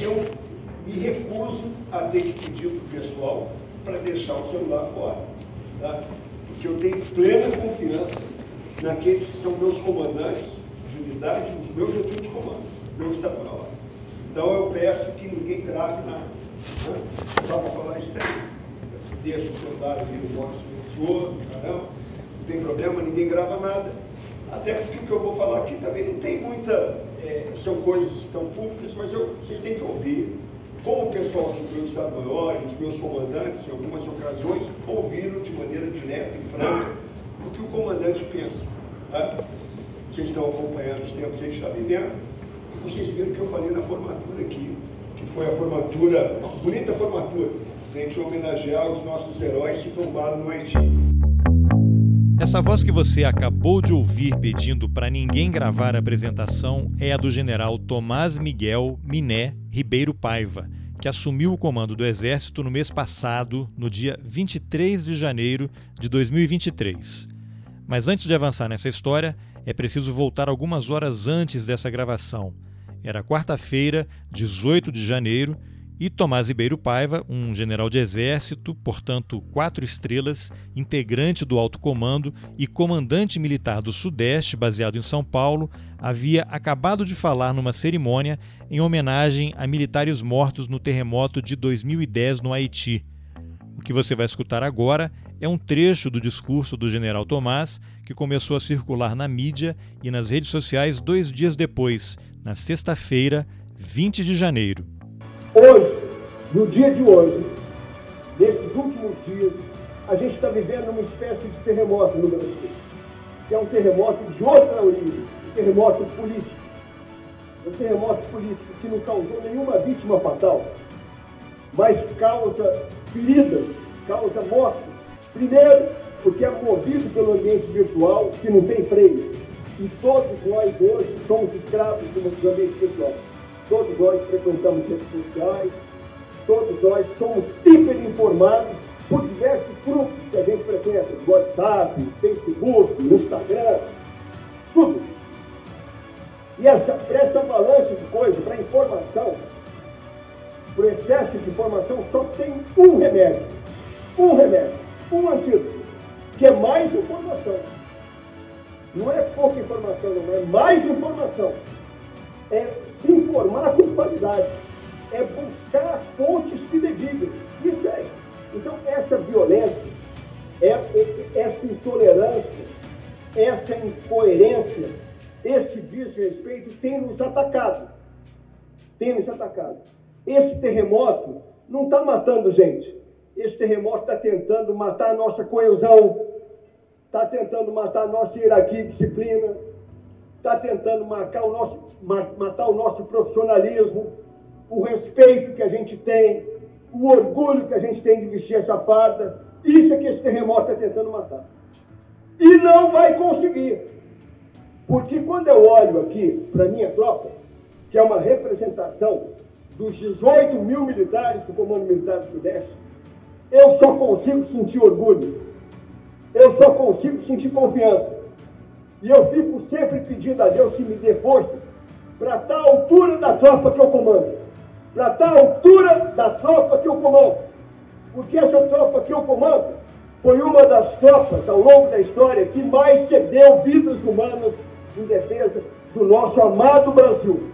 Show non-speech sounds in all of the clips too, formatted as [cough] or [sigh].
Eu me recuso a ter que pedir para o pessoal para deixar o celular fora. Tá? Porque eu tenho plena confiança naqueles que são meus comandantes de unidade, os meus antigos de comando, meus estadual. Então eu peço que ninguém grave nada. Né? Só para falar isso aí. Deixa o celular aqui no modo silencioso, caramba, não tem problema, ninguém grava nada. Até porque o que eu vou falar aqui também não tem muita. É, são coisas tão públicas, mas eu, vocês têm que ouvir. Como o pessoal do Estado Maior, os meus comandantes, em algumas ocasiões, ouviram de maneira direta e franca o que o comandante pensa. Tá? Vocês estão acompanhando os tempos, vocês estão vivendo. Vocês viram que eu falei na formatura aqui, que foi a formatura, uma bonita formatura, para a gente homenagear os nossos heróis que tombaram no Haiti. Essa voz que você acabou de ouvir pedindo para ninguém gravar a apresentação é a do general Tomás Miguel Miné Ribeiro Paiva, que assumiu o comando do Exército no mês passado, no dia 23 de janeiro de 2023. Mas antes de avançar nessa história, é preciso voltar algumas horas antes dessa gravação. Era quarta-feira, 18 de janeiro, e Tomás Ribeiro Paiva, um general de exército, portanto quatro estrelas, integrante do alto comando e comandante militar do Sudeste, baseado em São Paulo, havia acabado de falar numa cerimônia em homenagem a militares mortos no terremoto de 2010 no Haiti. O que você vai escutar agora é um trecho do discurso do general Tomás, que começou a circular na mídia e nas redes sociais dois dias depois, na sexta-feira, 20 de janeiro. Hoje, no dia de hoje, nesses últimos dias, a gente está vivendo uma espécie de terremoto no Brasil, que é um terremoto de outra origem, um terremoto político. Um terremoto político que não causou nenhuma vítima fatal, mas causa feridas, causa mortes. Primeiro, porque é movido pelo ambiente virtual que não tem freio. E todos nós hoje somos escravos do ambiente virtual. Todos nós frequentamos redes sociais, todos nós somos hiperinformados por diversos grupos que a gente frequenta, WhatsApp, Facebook, Instagram, tudo. E essa, essa avalanche de coisas para informação, por excesso de informação, só tem um remédio. Um remédio, um antídoto, que é mais informação. Não é pouca informação, não é mais informação. É informar com qualidade, é buscar fontes fidedignas. Isso é. Então, essa violência, é, é, essa intolerância, essa incoerência, esse desrespeito tem nos atacado. Tem nos atacado. Esse terremoto não está matando gente. Esse terremoto está tentando matar a nossa coesão, está tentando matar a nossa hierarquia e disciplina, está tentando marcar o nosso, matar o nosso profissionalismo, o respeito que a gente tem, o orgulho que a gente tem de vestir essa farda. Isso é que esse terremoto está tentando matar. E não vai conseguir. Porque quando eu olho aqui para a minha tropa, que é uma representação dos 18 mil militares do Comando Militar do Sudeste, eu só consigo sentir orgulho. Eu só consigo sentir confiança. E eu fico sempre pedindo a Deus que me dê força para estar à altura da tropa que eu comando. Para estar à altura da tropa que eu comando. Porque essa tropa que eu comando foi uma das tropas ao longo da história que mais cedeu vidas humanas em defesa do nosso amado Brasil.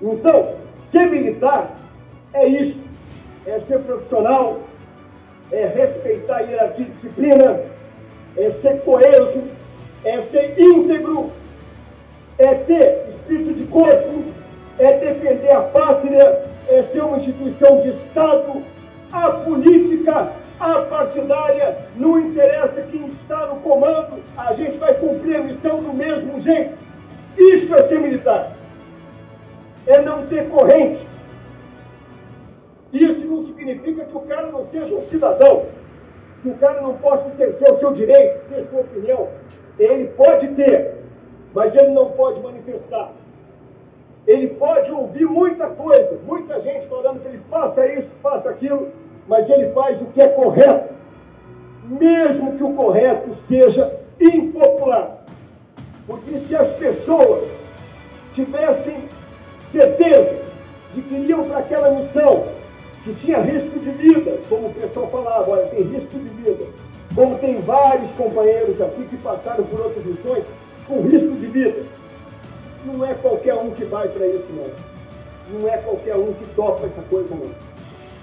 Então, ser militar é isso. É ser profissional, é respeitar a hierarquia e disciplina, é ser coeso, é ser íntegro, é ter espírito de corpo, é defender a pátria, é ser uma instituição de Estado, a política, a partidária, não interessa quem está no comando, a gente vai cumprir a missão do mesmo jeito. Isso é ser militar. É não ter corrente, Isso não significa que o cara não seja um cidadão, que o cara não possa exercer o seu direito, ter sua opinião. Ele pode ter, mas ele não pode manifestar. Ele pode ouvir muita coisa, muita gente falando que ele faça isso, faça aquilo, mas ele faz o que é correto, mesmo que o correto seja impopular. Porque se as pessoas tivessem certeza de que iriam para aquela missão, que tinha risco de vida, como o pessoal falava, olha, tem risco de vida, como tem vários companheiros aqui que passaram por outras missões com risco de vida. Não é qualquer um que vai para isso, não. Não é qualquer um que topa essa coisa, não.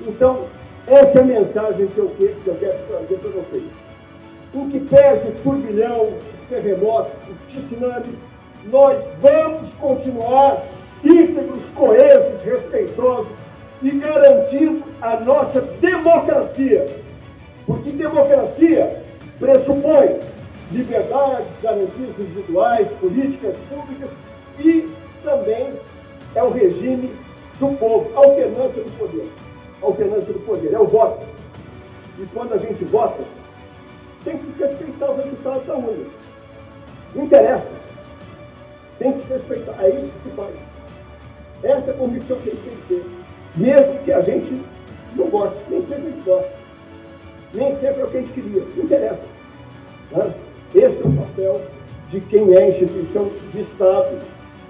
Então, essa é a mensagem que eu, que eu quero trazer para vocês. O que pese o turbilhão, os terremotos, os tsunamis, nós vamos continuar íntegros, coesos, respeitosos e garantindo a nossa democracia. Porque democracia pressupõe liberdade, garantias individuais, políticas públicas e também é o regime do povo, alternância do poder. Alternância do poder, é o voto. E quando a gente vota, tem que respeitar os resultados da urna. Não interessa. Tem que respeitar. É isso que se faz. Essa é a convicção que ele tem que ter. Mesmo que a gente não goste. Nem sempre a gente gosta. Nem sempre é o que a gente queria. Não interessa. Né? Esse é o papel de quem é instituição de Estado,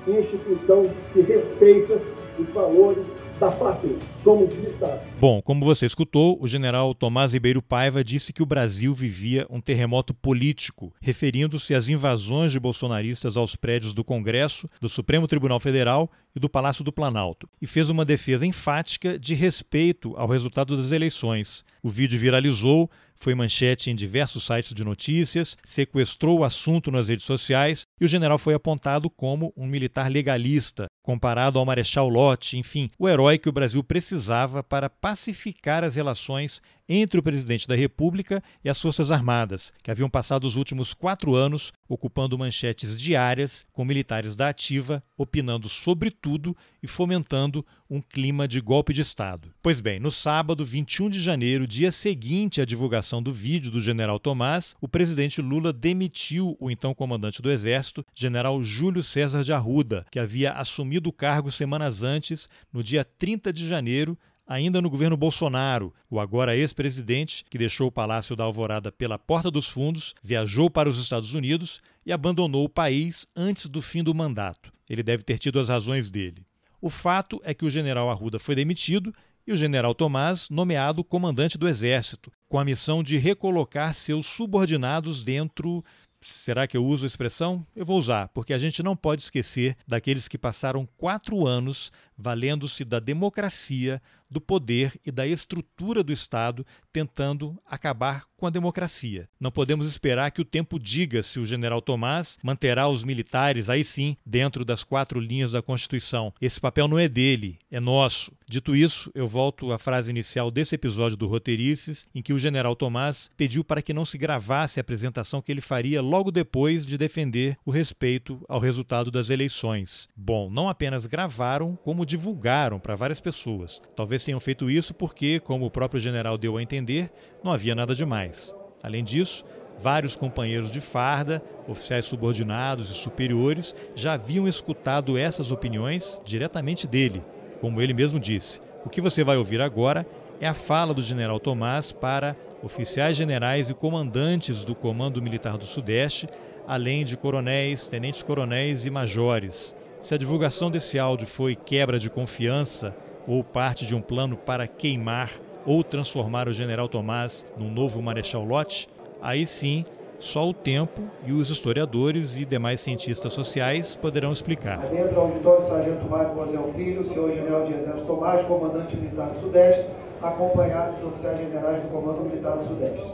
instituição que respeita os valores da pátria, como Estado. Bom, como você escutou, o general Tomás Ribeiro Paiva disse que o Brasil vivia um terremoto político, referindo-se às invasões de bolsonaristas aos prédios do Congresso, do Supremo Tribunal Federal e do Palácio do Planalto, e fez uma defesa enfática de respeito ao resultado das eleições. O vídeo viralizou, foi manchete em diversos sites de notícias, sequestrou o assunto nas redes sociais e o general foi apontado como um militar legalista, comparado ao Marechal Lott, enfim, o herói que o Brasil precisava para pacificar as relações entre o presidente da República e as Forças Armadas, que haviam passado os últimos quatro anos ocupando manchetes diárias com militares da ativa opinando sobre tudo e fomentando um clima de golpe de Estado. Pois bem, no sábado, 21 de janeiro, dia seguinte à divulgação do vídeo do general Tomás, o presidente Lula demitiu o então comandante do Exército, general Júlio César de Arruda, que havia assumido o cargo semanas antes, no dia 30 de janeiro, ainda no governo Bolsonaro, o agora ex-presidente, que deixou o Palácio da Alvorada pela porta dos fundos, viajou para os Estados Unidos e abandonou o país antes do fim do mandato. Ele deve ter tido as razões dele. O fato é que o general Arruda foi demitido e o general Tomás nomeado comandante do Exército, com a missão de recolocar seus subordinados dentro Será que eu uso a expressão? Eu vou usar, porque a gente não pode esquecer daqueles que passaram quatro anos valendo-se da democracia, do poder e da estrutura do Estado, tentando acabar com a democracia. Não podemos esperar que o tempo diga se o general Tomás manterá os militares, aí sim, dentro das quatro linhas da Constituição. Esse papel não é dele, é nosso. Dito isso, eu volto à frase inicial desse episódio do Roteirices, em que o general Tomás pediu para que não se gravasse a apresentação que ele faria logo depois de defender o respeito ao resultado das eleições. Bom, não apenas gravaram, como divulgaram para várias pessoas. Talvez tenham feito isso porque, como o próprio general deu a entender, não havia nada demais. Além disso, vários companheiros de farda, oficiais subordinados e superiores, já haviam escutado essas opiniões diretamente dele, como ele mesmo disse. O que você vai ouvir agora é a fala do general Tomás para oficiais generais e comandantes do Comando Militar do Sudeste, além de coronéis, tenentes-coronéis e majores. Se a divulgação desse áudio foi quebra de confiança ou parte de um plano para queimar ou transformar o general Tomás num novo Marechal Lott, aí sim só o tempo e os historiadores e demais cientistas sociais poderão explicar. Dentro do auditório, Sargento Mário Mozel Filho, senhor general de exército Tomás, comandante militar do Sudeste, acompanhado dos oficiais generais do Comando Militar do Sudeste.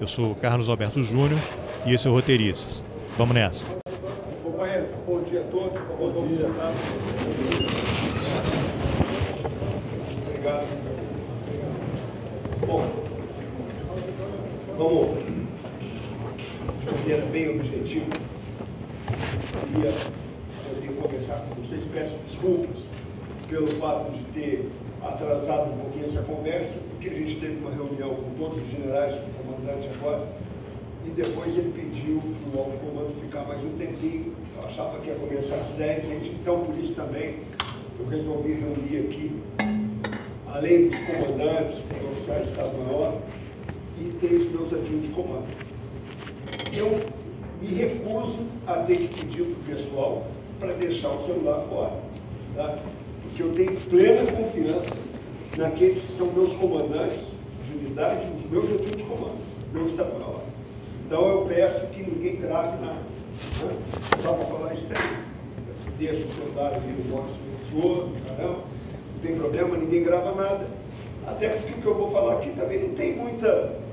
Eu sou Carlos Alberto Júnior e esse é o Roteirices. Vamos nessa. Bom dia a todos. Bom dia. Obrigado. Bom, vamos de maneira bem objetiva. Queria poder conversar com vocês, peço desculpas pelo fato de ter atrasado um pouquinho essa conversa, porque a gente teve uma reunião com todos os generais, com o comandante agora, e depois ele pediu para o alto comando ficar mais um tempinho. Eu achava que ia começar às 10, gente, então por isso também eu resolvi reunir aqui, além dos comandantes, tem oficiais de Estado-Maior e tem os meus adjuntos de comando. Eu me recuso a ter que pedir para o pessoal para deixar o celular fora, tá? porque eu tenho plena confiança naqueles que são meus comandantes de unidade, os meus adjuntos de comando, meu Estado-Maior. Então eu peço que ninguém grave nada. Né? Só para falar isso aí. Deixa o celular ali no modo silencioso, caramba. Não tem problema, ninguém grava nada. Até porque o que eu vou falar aqui também não tem muita.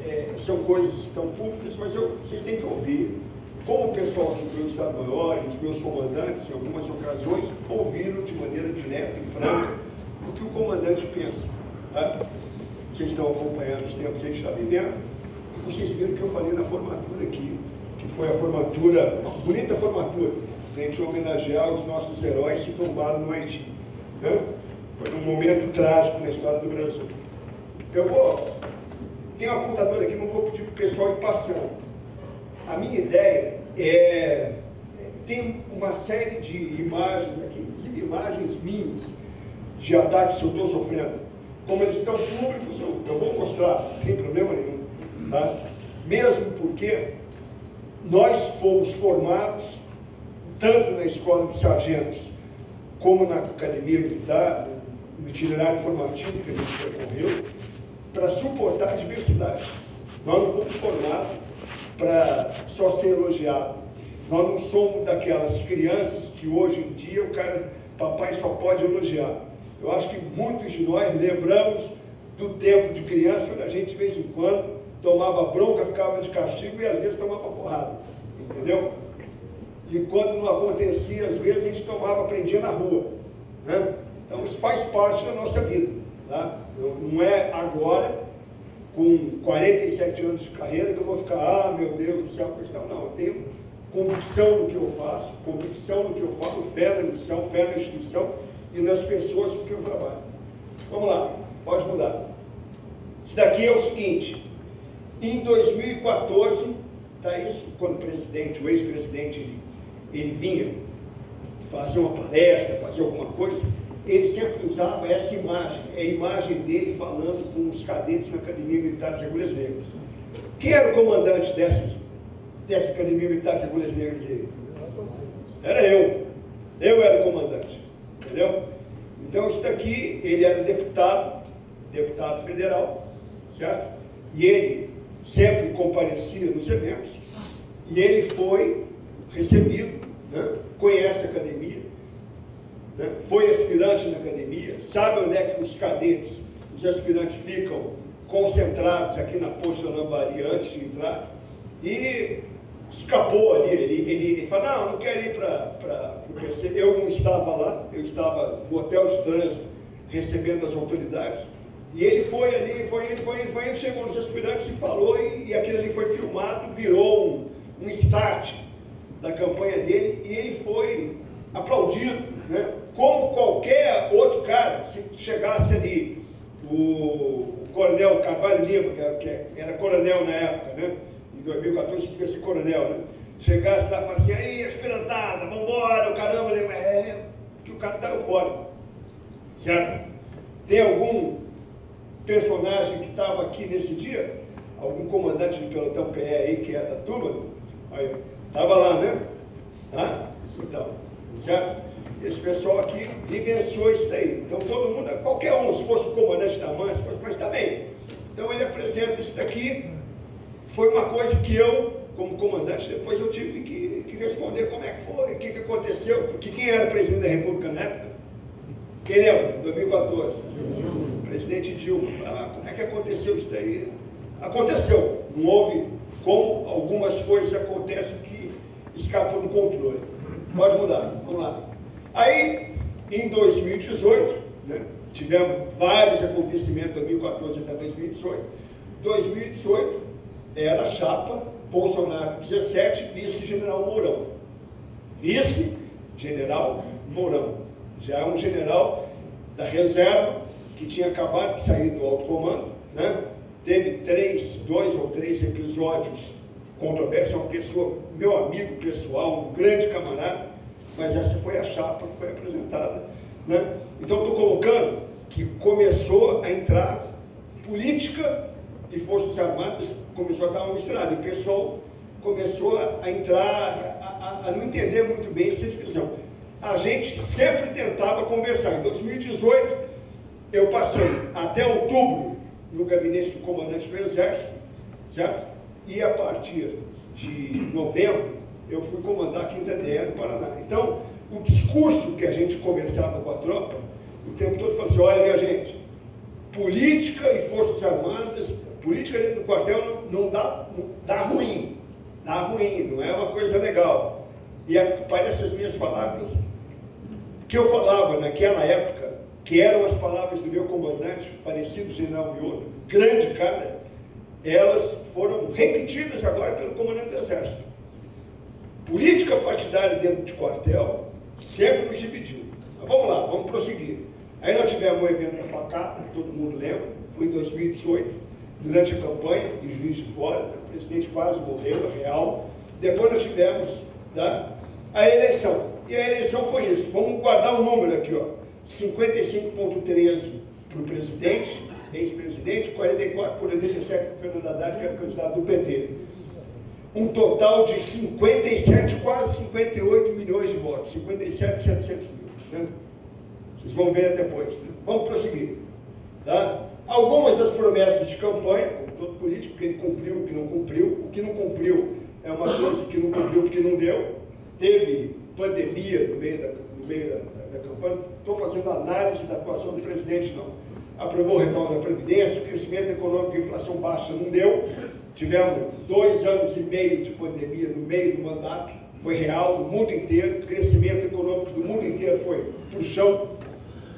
É, são coisas tão públicas, mas eu, vocês têm que ouvir. Como o pessoal aqui do Estado-Maior e os meus comandantes, em algumas ocasiões, ouviram de maneira direta e franca o que o comandante pensa. Tá? Vocês estão acompanhando os tempos, vocês estão vivendo vocês viram que eu falei na formatura aqui, que foi a formatura, uma bonita formatura, para a gente homenagear os nossos heróis que tombaram no Haiti. Né? Foi um momento trágico na história do Brasil. Eu vou. Tem um apontador aqui, mas vou pedir para o pessoal ir passando. A minha ideia é. Tem uma série de imagens aqui, inclusive imagens minhas, de ataques que eu estou sofrendo. Como eles estão públicos, eu, eu vou mostrar, sem problema nenhum. Tá? Mesmo porque nós fomos formados, tanto na escola de sargentos, como na academia militar, no itinerário formativo que a gente percorreu, para suportar a diversidade. Nós não fomos formados para só ser elogiado. Nós não somos daquelas crianças que hoje em dia o cara, papai só pode elogiar. Eu acho que muitos de nós lembramos do tempo de criança, quando a gente de vez em quando tomava bronca, ficava de castigo e às vezes tomava porrada, entendeu? E quando não acontecia, às vezes a gente tomava, aprendia na rua. Né? Então isso faz parte da nossa vida. Tá? Não é agora, com 47 anos de carreira, que eu vou ficar, ah, meu Deus do céu, questão. Não, eu tenho convicção no que eu faço, convicção no que eu falo, fé na missão, fé na instituição e nas pessoas com que eu trabalho. Vamos lá, pode mudar. Isso daqui é o seguinte, em 2014, tá isso, quando o presidente, o ex-presidente, ele, ele vinha fazer uma palestra, fazer alguma coisa, ele sempre usava essa imagem, é a imagem dele falando com os cadetes na Academia Militar de Agulhas Negras. Quem era o comandante dessas, dessa Academia Militar de Agulhas Negras dele? Era eu. Eu era o comandante. Entendeu? Então, isso daqui, ele era deputado, deputado federal, certo? E ele sempre comparecia nos eventos, e ele foi recebido, né? conhece a academia, né? foi aspirante na academia, sabe onde é que os cadetes, os aspirantes ficam concentrados aqui na Poxa Lambari antes de entrar, e escapou ali, ele, ele, ele não, não quero ir para o PC, eu não estava lá, eu estava no hotel de trânsito, recebendo as autoridades, e ele foi ali, foi, ele foi, ele foi, ele chegou nos aspirantes e falou, e, e aquilo ali foi filmado, virou um, um start da campanha dele, e ele foi aplaudido, né? como qualquer outro cara, se chegasse ali, o, coronel Carvalho Lima, que, que era coronel na época, né? em 2014 devia ser coronel, né? chegasse lá e falasse, aí, aspirantada, vambora, o caramba, né? é, que o cara está eufórico, certo? Tem algum personagem que estava aqui nesse dia, algum comandante do pelotão PE aí, que é da turma, estava lá, né? Ah, então, certo? Esse pessoal aqui vivenciou isso daí. Então todo mundo, qualquer um, se fosse o comandante da mãe, fosse, mas também. Então ele apresenta isso daqui. Foi uma coisa que eu, como comandante, depois eu tive que, que responder como é que foi, o que, que aconteceu, porque quem era presidente da República na época? Quem lembra? 2014 presidente Dilma. Como é que aconteceu isso daí? Aconteceu. Não houve como algumas coisas acontecem que escapam do controle. Pode mudar. Vamos lá. Aí, em 2018, né, tivemos vários acontecimentos, 2014 até 2018. 2018 era chapa Bolsonaro 17, vice-general Mourão. Vice-general Mourão. Já é um general da reserva, que tinha acabado de sair do alto comando, né? teve três, dois ou três episódios controversos, é uma pessoa, meu amigo pessoal, um grande camarada, mas essa foi a chapa que foi apresentada. Né? Então estou colocando que começou a entrar política e Forças Armadas, começou a dar uma misturada, e o pessoal começou a entrar, a, a, a não entender muito bem essa divisão. A gente sempre tentava conversar. Em 2018, eu passei até outubro no gabinete do comandante do Exército, certo? E a partir de novembro, eu fui comandar a Quinta DR no Paraná. Então, o discurso que a gente conversava com a tropa, o tempo todo falou assim, olha minha gente, política e forças armadas, política dentro do quartel não, não dá, não, dá ruim, dá ruim, não é uma coisa legal. E parece as minhas palavras, que eu falava naquela época, que eram as palavras do meu comandante, falecido general Mioto, grande cara, elas foram repetidas agora pelo comandante do Exército. Política partidária dentro de quartel sempre nos dividiu. Mas vamos lá, vamos prosseguir. Aí nós tivemos o evento da facada, todo mundo lembra, foi em 2018, durante a campanha, em Juiz de Fora, o presidente quase morreu, real. Depois nós tivemos tá, a eleição. E a eleição foi isso. Vamos guardar o número aqui, ó. 55,13 para o presidente, ex-presidente, 44 por 87 para o Fernando Haddad, que era candidato do PT. Um total de 57, quase 58 milhões de votos. 57, 700 mil. Né? Vocês vão ver depois. Né? Vamos prosseguir. Tá? Algumas das promessas de campanha, como todo político, que ele cumpriu, o que não cumpriu. O que não cumpriu é uma coisa que não cumpriu porque não deu. Teve pandemia no meio da, no meio da, da, campanha. Estou fazendo análise da atuação do presidente, não. Aprovou reforma da Previdência, crescimento econômico e inflação baixa não deu. Tivemos dois anos e meio de pandemia no meio do mandato, foi real no mundo inteiro, crescimento econômico do mundo inteiro foi para o chão.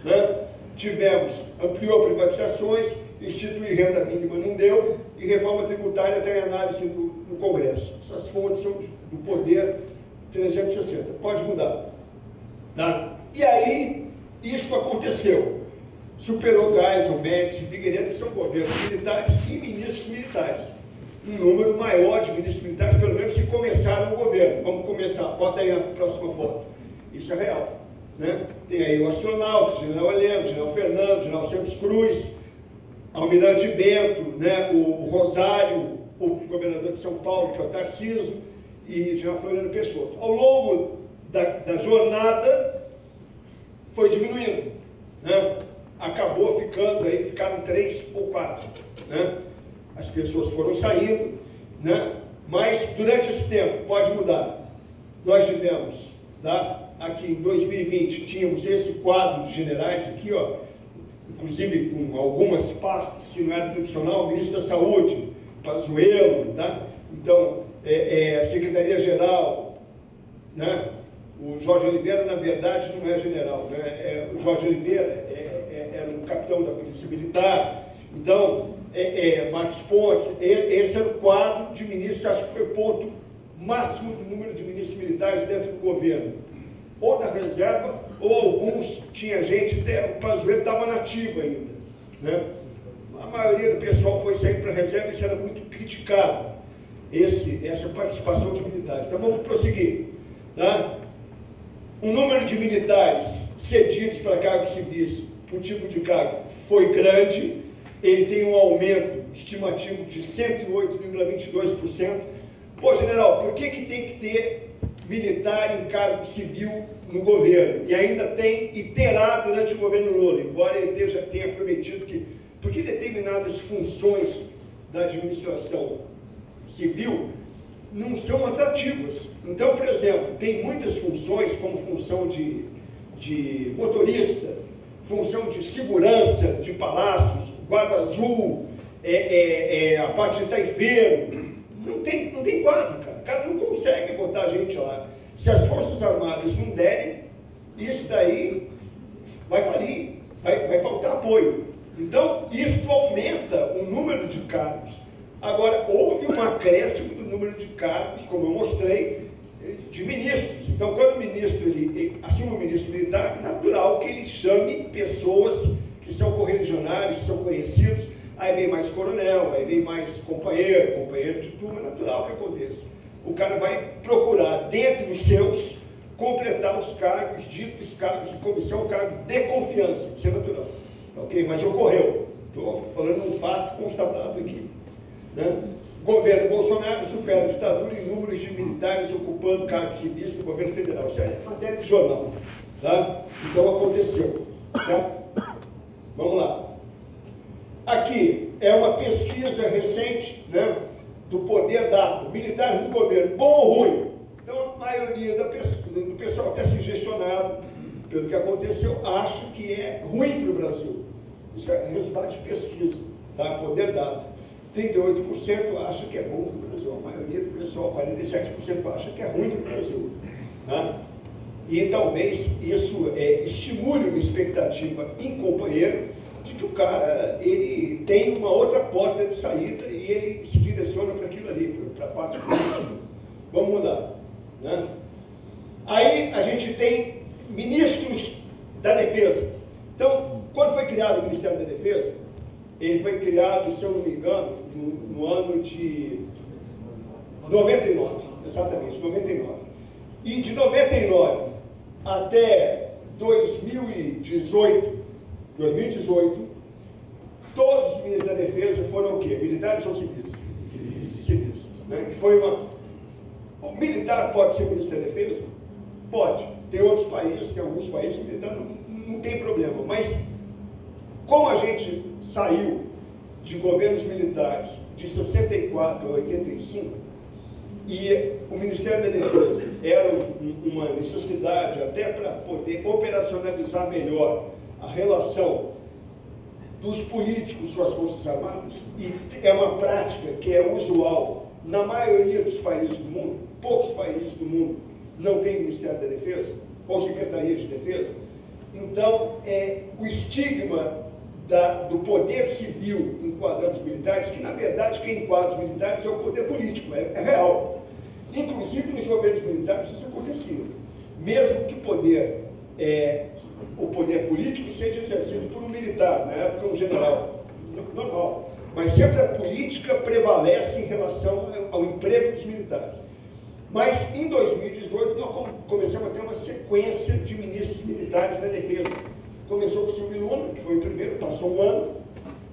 Né? Tivemos, ampliou privatizações, instituir renda mínima não deu, e reforma tributária tem análise no, no Congresso. Essas fontes são do poder 360. Pode mudar. Tá? E aí, isso aconteceu. Superou Geisel, Médici e Figueiredo, que são governos militares e ministros militares. Um número maior de ministros militares, pelo menos, se começaram o governo. Vamos começar. Bota aí a próxima foto. Isso é real. Né? Tem aí o astronauta, o general Heleno, o general Fernando, o general Santos Cruz, Almirante Bento, né? o Rosário, o governador de São Paulo, que é o Tarcísio, e já foi Floriano Peixoto. Ao longo da, da jornada, foi diminuindo. Né? Acabou ficando aí, ficaram três ou quatro. Né? As pessoas foram saindo, né? mas durante esse tempo, pode mudar. Nós tivemos, tá? aqui em 2020, tínhamos esse quadro de generais aqui, ó, inclusive com algumas pastas que não era tradicional, o ministro da Saúde, Pazuello, tá? Então, é, é, a Secretaria-Geral, né? O Jorge Oliveira, na verdade, não é general, né? É, o Jorge Oliveira é, é, era um capitão da Polícia Militar. Então, é, é, Marcos Pontes, esse era o quadro de ministros, acho que foi ponto máximo do número de ministros militares dentro do governo. Ou da reserva, ou alguns, tinha gente, o Pazuello estava nativo ainda. Né? A maioria do pessoal foi sair para a reserva e isso era muito criticado esse, essa participação de militares. Então vamos prosseguir. Tá? O número de militares cedidos para cargos civis por tipo de cargo foi grande, ele tem um aumento estimativo de 108,22%. Pô, general, por que, que tem que ter militar em cargo civil no governo? E ainda tem e terá durante o governo Lula, embora ele tenha, tenha prometido que, porque determinadas funções da administração civil não são atrativas. Então, por exemplo, tem muitas funções, como função de, de motorista, função de segurança de palácios, guarda azul, é, é, é, a parte de taifeiro. Não tem, não tem quadro, cara. O cara não consegue botar a gente lá. Se as Forças Armadas não derem, isso daí vai falir, vai, vai faltar apoio. Então, isso aumenta o número de cargos. Agora, houve um acréscimo número de cargos, como eu mostrei, de ministros. Então, quando o ministro ele, assuma o ministro militar, natural que ele chame pessoas que são correligionários, que são conhecidos. Aí vem mais coronel, aí vem mais companheiro, companheiro de turma, é natural que aconteça. O cara vai procurar, dentre os seus, completar os cargos, ditos cargos de comissão, cargos de confiança, isso é natural. Ok? Mas ocorreu. Estou falando um fato constatado aqui. Né? Governo Bolsonaro supera a ditadura em números de militares ocupando cargos civis no governo federal. Isso é matéria de jornal. Tá? Então aconteceu. Tá? Vamos lá. Aqui é uma pesquisa recente né, do poder dado, militares do governo, bom ou ruim. Então a maioria do pessoal até sugestionado pelo que aconteceu, acha que é ruim para o Brasil. Isso é resultado de pesquisa, tá? poder dado. 38% acha que é bom para o Brasil, a maioria do pessoal, 47% acha que é ruim para o Brasil. Tá? E talvez isso é, estimule uma expectativa em companheiro de que o cara ele tem uma outra porta de saída e ele se direciona para aquilo ali, para a parte política. Vamos mudar. Né? Aí a gente tem ministros da Defesa. Então, quando foi criado o Ministério da Defesa, ele foi criado, se eu não me engano, no, no ano de 99, exatamente, 99. E de 99 até 2018, 2018, todos os ministros da defesa foram o quê? Militares ou civis? Civis. Né? Que foi uma... O militar pode ser ministro da defesa? Pode. Tem outros países, tem alguns países que militar não, não tem problema. Mas como a gente saiu de governos militares de 64 a 85, e o Ministério da Defesa era uma necessidade até para poder operacionalizar melhor a relação dos políticos com as Forças Armadas, e é uma prática que é usual na maioria dos países do mundo, poucos países do mundo não tem Ministério da Defesa, ou Secretaria de Defesa. Então, é o estigma da, do poder civil enquadrando os militares, que na verdade quem enquadra os militares é o poder político, é, é real. Inclusive nos governos militares isso acontecia. Mesmo que poder, é, o poder político seja exercido por um militar, na época um general, normal. Mas sempre a política prevalece em relação ao emprego dos militares. Mas em 2018 nós começamos a ter uma sequência de ministros militares da defesa. Começou com o Silvio Luna, que foi o primeiro, passou um ano.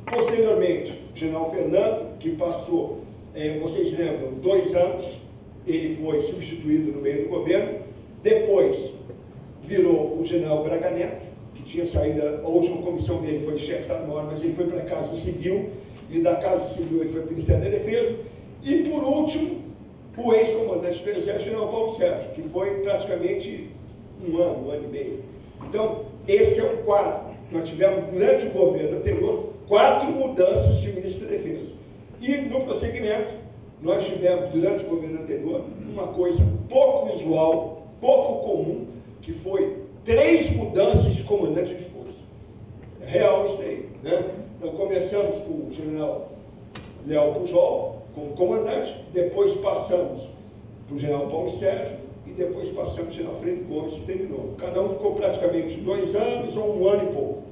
Posteriormente, o general Fernando, que passou, é, vocês lembram, dois anos, ele foi substituído no meio do governo. Depois virou o general Braga Neto, que tinha saído, a última comissão dele foi chefe de Estado-Maior, mas ele foi para a Casa Civil, e da Casa Civil ele foi para o Ministério da Defesa. E por último, o ex-comandante do Exército, general Paulo Sérgio, que foi praticamente um ano, um ano e meio. Então, esse é o quadro. Nós tivemos, durante o governo anterior, quatro mudanças de ministro da Defesa. E, no prosseguimento, nós tivemos, durante o governo anterior, uma coisa pouco usual, pouco comum, que foi três mudanças de comandante de força. É real isso aí. Né? Então, começamos com o general Léo Pujol, como comandante, depois passamos para o general Paulo Sérgio depois passamos general Freire Gomes, terminou. Cada um ficou praticamente dois anos ou um ano e pouco.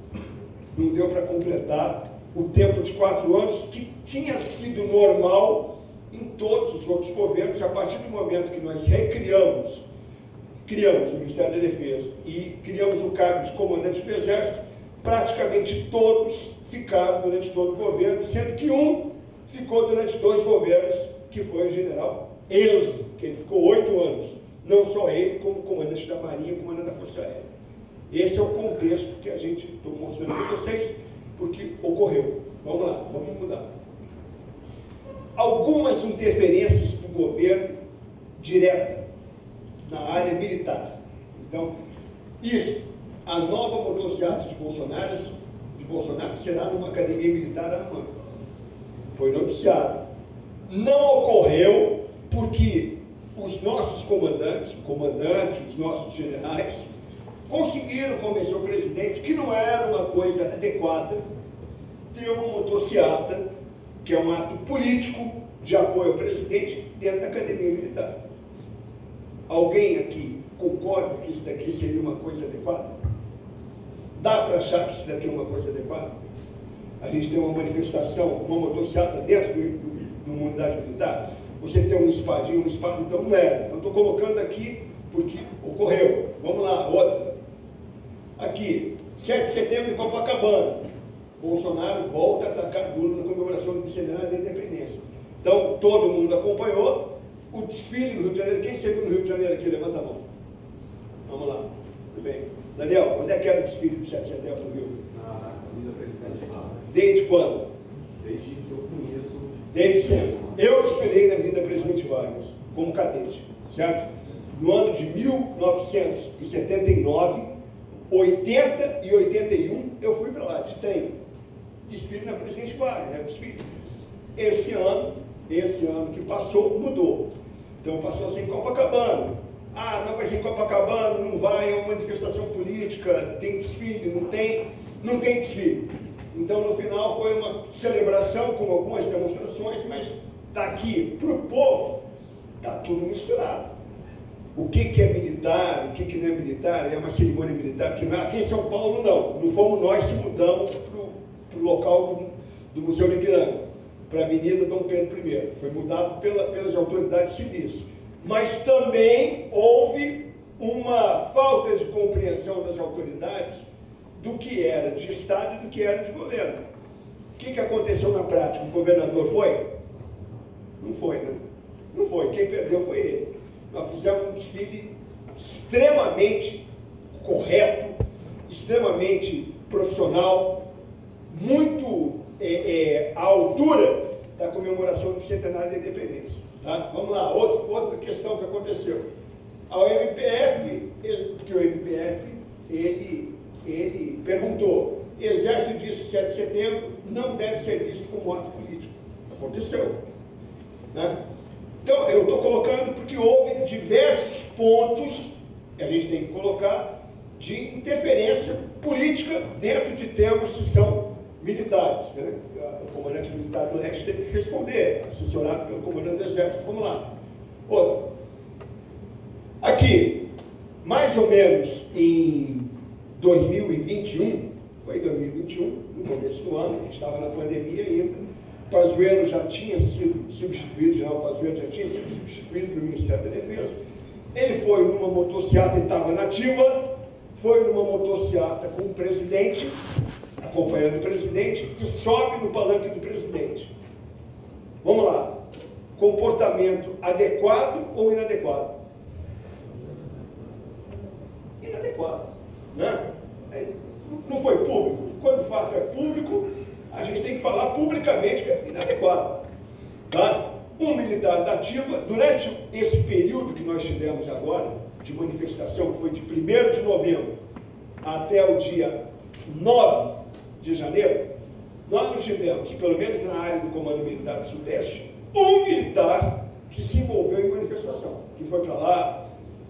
Não deu para completar o tempo de quatro anos, que tinha sido normal em todos os outros governos, a partir do momento que nós recriamos, criamos o Ministério da Defesa e criamos o cargo de comandante do Exército, praticamente todos ficaram durante todo o governo, sendo que um ficou durante dois governos, que foi o general Enzo, que ele ficou oito anos. Não só ele, como comandante da Marinha comandante da Força Aérea. Esse é o contexto que a gente estou mostrando para vocês, porque ocorreu. Vamos lá, vamos mudar. Algumas interferências do governo direta na área militar. Então, isso, a nova motocicleta de Bolsonaro, de Bolsonaro será numa academia militar alemã foi noticiado. Não ocorreu porque os nossos comandantes, o comandante, os nossos generais, conseguiram convencer o presidente que não era uma coisa adequada ter uma motociata, que é um ato político de apoio ao presidente, dentro da academia militar. Alguém aqui concorda que isso daqui seria uma coisa adequada? Dá para achar que isso daqui é uma coisa adequada? A gente tem uma manifestação, uma motocicleta dentro de uma unidade militar. Você tem um espadinho, um espada, então não era. Então estou colocando aqui porque ocorreu. Vamos lá, outra. Aqui, 7 de setembro de Copacabana. Bolsonaro volta a atacar Lula na comemoração do bicentenário da independência. Então, todo mundo acompanhou o desfile no Rio de Janeiro. Quem chegou no Rio de Janeiro aqui? Levanta a mão. Vamos lá. Tudo bem. Daniel, onde é que era o desfile do 7 de setembro no Rio? Na Avenida Presidente Vargas. Desde quando? Desde que eu conheço. Desde sempre. Eu desfilei na Avenida Presidente Vargas, como cadete, certo? No ano de 1979, 80 e 81, eu fui para lá, de trem. Desfile na Presidente Vargas, era desfile. Esse ano, esse ano que passou, mudou. Então passou assim Copacabana. Ah, não vai ser Copacabana, não vai, é uma manifestação política, tem desfile, não tem, não tem desfile. Então no final foi uma celebração com algumas demonstrações, mas daqui para o povo está tudo misturado. O que, que é militar, o que, que não é militar, é uma cerimônia militar, não é, aqui em São Paulo não, não fomos nós que mudamos para o local do, do Museu de para a Avenida Dom Pedro I, foi mudado pela, pelas autoridades civis. Mas também houve uma falta de compreensão das autoridades do que era de Estado e do que era de governo. O que, que aconteceu na prática? O governador foi? Não foi, né? Não foi. Quem perdeu foi ele. Nós fizemos um desfile extremamente correto, extremamente profissional, muito é, é, à altura da comemoração do centenário da independência. Tá? Vamos lá, Outro, outra questão que aconteceu. A MPF, ele, porque o MPF, ele, ele perguntou, exército disso 7 de setembro não deve ser visto como ato político. Aconteceu. Né? Então, eu estou colocando porque houve diversos pontos, que a gente tem que colocar, de interferência política dentro de temas que são militares. Né? O comandante militar do leste teve que responder, assessorado pelo comandante do exército. Vamos lá. Outro. Aqui, mais ou menos em 2021, foi 2021, no começo do ano, a gente estava na pandemia ainda, Pazuello já tinha sido substituído, o Pazuello já tinha sido substituído pelo Ministério da Defesa. Ele foi numa motocicleta e estava nativa, foi numa motocicleta com o presidente, acompanhando o presidente, e sobe no palanque do presidente. Vamos lá. Comportamento adequado ou inadequado? Inadequado. Né? Não foi público. Quando o fato é público, a gente tem que falar publicamente que é inadequado. Tá? Um militar da ativa, durante esse período que nós tivemos agora, de manifestação, que foi de 1 de novembro até o dia 9 de janeiro, nós não tivemos, pelo menos na área do Comando Militar do Sudeste, um militar que se envolveu em manifestação, que foi para lá,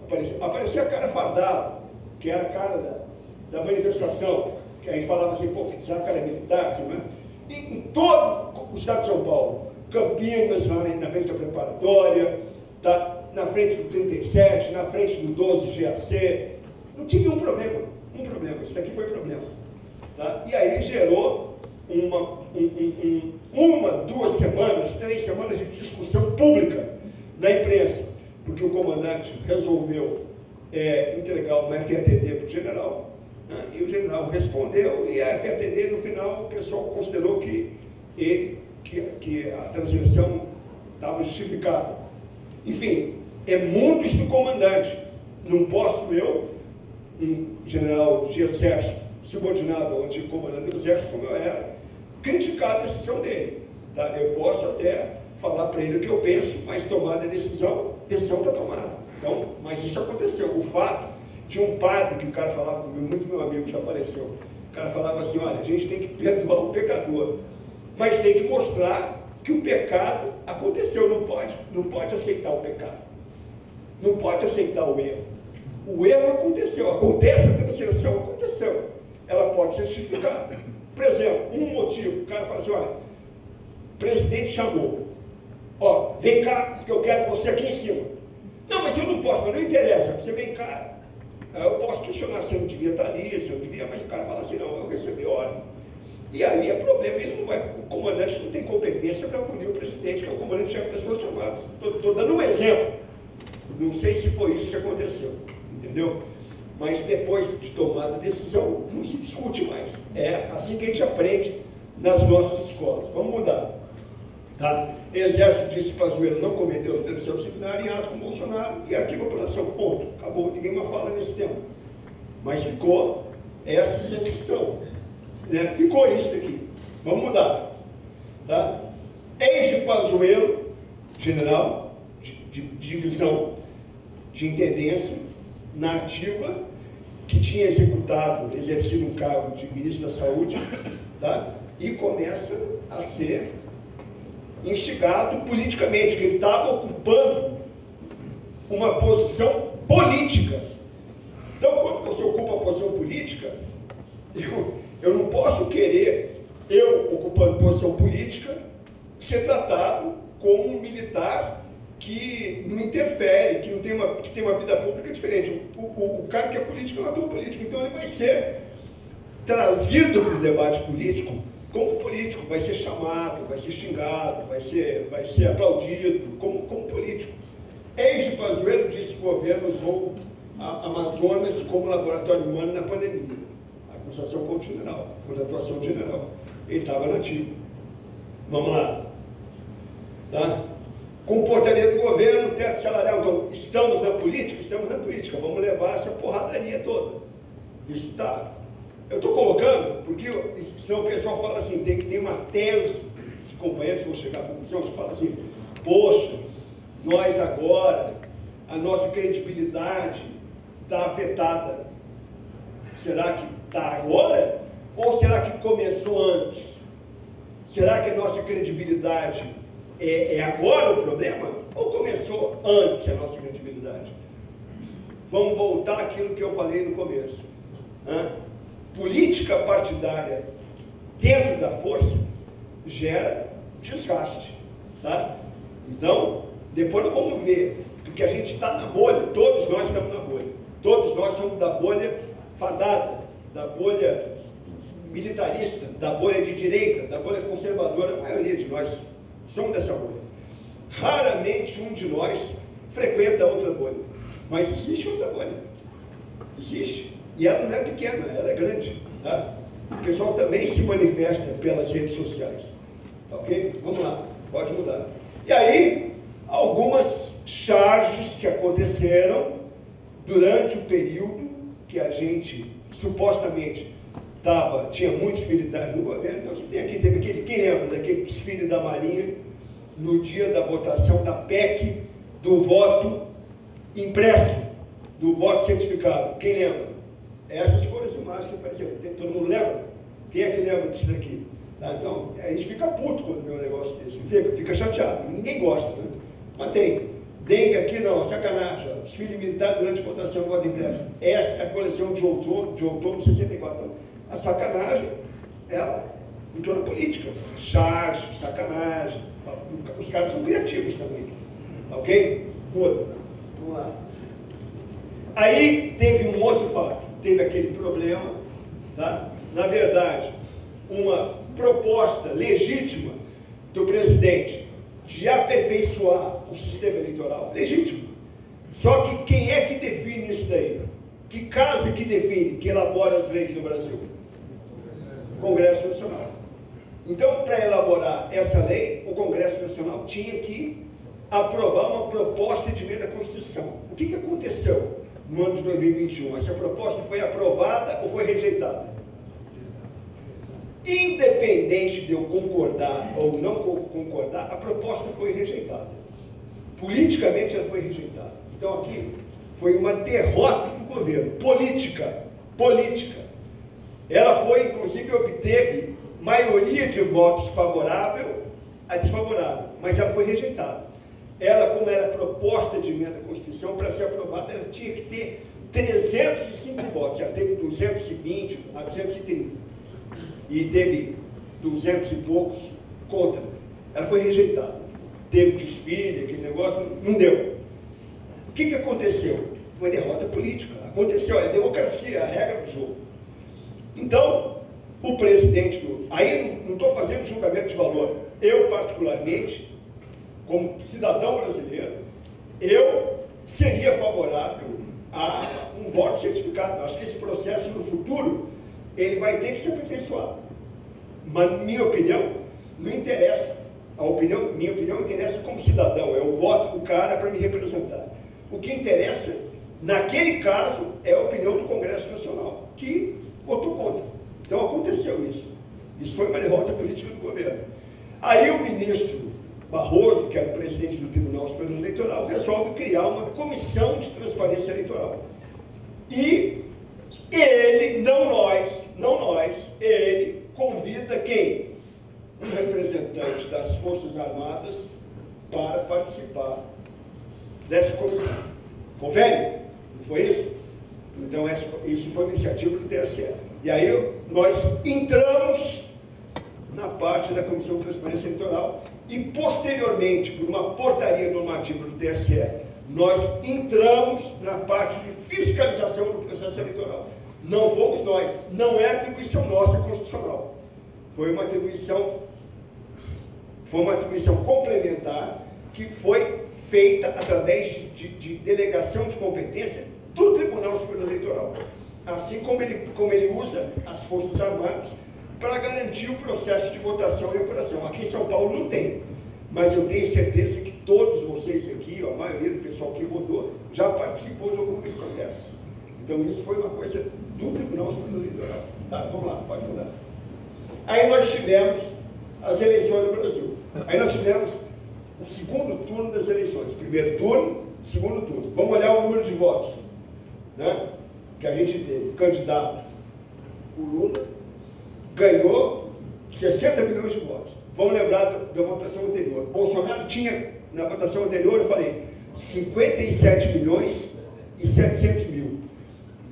aparecia, aparecia a cara fardado, que era a cara da, da manifestação, a gente falava assim, pô, que ela é militar? Assim, né? E em todo o estado de São Paulo, Campinas, lá na frente da preparatória, tá? na frente do 37, na frente do 12 GAC, não tinha um problema, um problema, isso daqui foi problema. Tá? E aí gerou uma, um, um, uma, duas semanas, três semanas de discussão pública na imprensa, porque o comandante resolveu é, entregar uma FATD para o general? E o general respondeu e a FATD, no final, o pessoal considerou que ele, que, que a transgressão estava justificada. Enfim, é muito do comandante. Não posso eu, um general de exército, subordinado ao antigo comandante do exército, como eu era, criticar a decisão dele. Tá? Eu posso até falar para ele o que eu penso, mas tomada a decisão, decisão está tomada. Então, mas isso aconteceu. O fato tinha um padre que o cara falava comigo, muito meu amigo, já faleceu. O cara falava assim, olha, a gente tem que perdoar o pecador, mas tem que mostrar que o pecado aconteceu, não pode, não pode aceitar o pecado. Não pode aceitar o erro. O erro aconteceu, acontece a transgressão, aconteceu. Ela pode ser justificada. Por exemplo, um motivo, o cara fala assim, olha, o presidente chamou, ó, vem cá, porque eu quero você aqui em cima. Não, mas eu não posso, mas não interessa, você vem cá. Eu posso questionar se eu devia estar ali, se eu devia, mas o cara fala assim, não, eu recebi ordem. E aí é problema, ele não vai, o comandante não tem competência para punir o presidente, que é o comandante-chefe das Forças Armadas. Estou dando um exemplo. Não sei se foi isso que aconteceu, entendeu? Mas depois de tomada a decisão, não se discute mais. É assim que a gente aprende nas nossas escolas. Vamos mudar. Tá? Exército disse Pazuello não cometeu delitos disciplinar em ato com Bolsonaro e arquiva a operação. Ponto. Acabou. Ninguém mais fala nesse tema. Mas ficou essa sensação. Né? Ficou isso aqui. Vamos mudar. Tá? De Pazuello, general de, de, de divisão de intendência na ativa, que tinha executado, exercido o cargo de ministro da Saúde, tá? e começa a ser instigado politicamente, que ele estava ocupando uma posição política. Então, quando você ocupa a posição política, [laughs] eu, eu não posso querer, eu ocupando posição política, ser tratado como um militar que não interfere, que, não tem, uma, que tem uma vida pública diferente. O, o, o cara que é político é um ator político, então ele vai ser trazido para o debate político como político, vai ser chamado, vai ser xingado, vai ser, vai ser aplaudido, como, como político. Ex de Pazuello disse que o governo usou a Amazonas como laboratório humano na pandemia. Acusação contra o general, contra a atuação do general. Ele estava nativo. Vamos lá. Tá? Comportamento do governo, teto salarial. Então, estamos na política? Estamos na política. Vamos levar essa porradaria toda. Isso está eu estou colocando, porque senão o pessoal fala assim, tem que ter uma tese de companheiros que vão chegar à conclusão, que fala assim, poxa, nós agora, a nossa credibilidade está afetada. Será que está agora? Ou será que começou antes? Será que a nossa credibilidade é, é agora o problema? Ou começou antes a nossa credibilidade? Vamos voltar àquilo que eu falei no começo. Hã? Política partidária dentro da força gera desgaste. Tá? Então, depois nós vamos ver, porque a gente está na bolha, todos nós estamos na bolha. Todos nós somos da bolha fadada, da bolha militarista, da bolha de direita, da bolha conservadora, a maioria de nós somos dessa bolha. Raramente um de nós frequenta outra bolha, mas existe outra bolha. Existe. E ela não é pequena, ela é grande. Tá? O pessoal também se manifesta pelas redes sociais. Ok? Vamos lá, pode mudar. E aí, algumas charges que aconteceram durante o período que a gente supostamente tava, tinha muitos militares no governo. Então você tem aqui, teve aquele, quem lembra daquele desfile da Marinha no dia da votação da PEC do voto impresso, do voto certificado? Quem lembra? Essas foram as imagens que apareceram. Todo mundo lembra? Quem é que lembra disso daqui? Tá? Então, a gente fica puto quando vê um negócio desse. Fica, fica chateado. Ninguém gosta, né? Mas tem. Dengue aqui não, sacanagem. Desfile militar durante a votação do voto impresso. Essa é a coleção de outono, de outono de 64. Então, a sacanagem, ela entrou na política. Charge, sacanagem. Os caras são criativos também. Tá ok? Muda. Vamos lá. Aí teve um outro fato teve aquele problema, tá? na verdade, uma proposta legítima do presidente de aperfeiçoar o sistema eleitoral, legítimo. Só que quem é que define isso daí? Que casa que define, que elabora as leis no Brasil? Congresso Nacional. Então, para elaborar essa lei, o Congresso Nacional tinha que aprovar uma proposta de emenda à Constituição. O que, que aconteceu? No ano de 2021. Essa proposta foi aprovada ou foi rejeitada? Independente de eu concordar ou não concordar, a proposta foi rejeitada. Politicamente ela foi rejeitada. Então aqui foi uma derrota do governo, política, política. Ela foi, inclusive, obteve maioria de votos favorável a desfavorável, mas ela foi rejeitada ela, como era proposta de emenda à Constituição, para ser aprovada, ela tinha que ter 305 votos. Ela teve 220 a 230. E teve 200 e poucos contra. Ela foi rejeitada. Teve desfile, aquele negócio, não deu. que, que aconteceu? Uma derrota política. Aconteceu, é democracia, é a regra do jogo. Então, o presidente do. Aí não estou fazendo julgamento de valor. Eu, particularmente, como cidadão brasileiro, eu seria favorável a um voto certificado. Acho que esse processo no futuro ele vai ter que se aperfeiçoar. Mas, minha opinião, não interessa. A opinião, minha opinião interessa como cidadão. Eu voto o cara para me representar. O que interessa, naquele caso, é a opinião do Congresso Nacional, que votou contra. Então aconteceu isso. Isso foi uma derrota política do governo. Aí o ministro Barroso, que era presidente do Tribunal Superior Eleitoral, resolve criar uma comissão de transparência eleitoral. E ele, não nós, não nós, ele convida quem? Um representante das Forças Armadas para participar dessa comissão. Confere? Não foi isso? Então, essa, isso foi iniciativa do TSE. E aí nós entramos na parte da Comissão de Transparência Eleitoral e, posteriormente, por uma portaria normativa do TSE, nós entramos na parte de fiscalização do processo eleitoral. Não fomos nós, não é atribuição nossa constitucional. Foi uma atribuição, foi uma atribuição complementar que foi feita através de, de delegação de competência do Tribunal Superior Eleitoral. Assim como ele, como ele usa as Forças Armadas para garantir o processo de votação e apuração. Aqui em São Paulo não tem, mas eu tenho certeza que todos vocês aqui, a maioria do pessoal que rodou, já participou de alguma missão dessa. Então isso foi uma coisa do Tribunal Superior Eleitoral. Tá, vamos lá, pode mudar. Aí nós tivemos as eleições no Brasil. Aí nós tivemos o segundo turno das eleições. Primeiro turno, segundo turno. Vamos olhar o número de votos né, que a gente teve. O candidato, o Lula, ganhou 60 milhões de votos. Vamos lembrar da, votação anterior. Bolsonaro tinha, na votação anterior, eu falei, 57 milhões e 700 mil.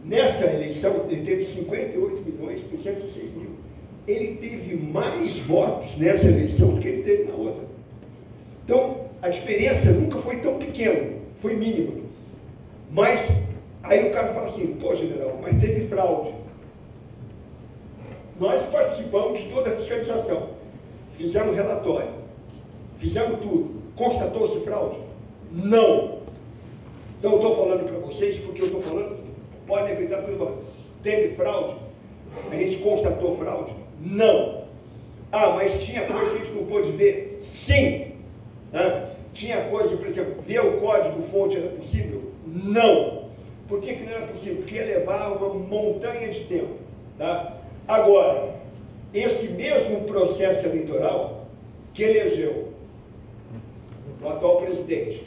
Nessa eleição, ele teve 58 milhões e 106 mil. Ele teve mais votos nessa eleição do que ele teve na outra. Então, a diferença nunca foi tão pequena, foi mínima. Mas, aí o cara fala assim, pô, general, mas teve fraude. Nós participamos de toda a fiscalização, fizemos relatório, fizemos tudo. Constatou-se fraude? Não. Então, estou falando para vocês porque eu estou falando, podem acreditar que eu. Teve fraude? A gente constatou fraude? Não. Ah, mas tinha coisa que a gente não pôde ver? Sim. Tinha coisa, por exemplo, ver o código-fonte era possível? Não. Por que, que não era possível? Porque ia levar uma montanha de tempo. Tá? Agora, esse mesmo processo eleitoral que elegeu o atual presidente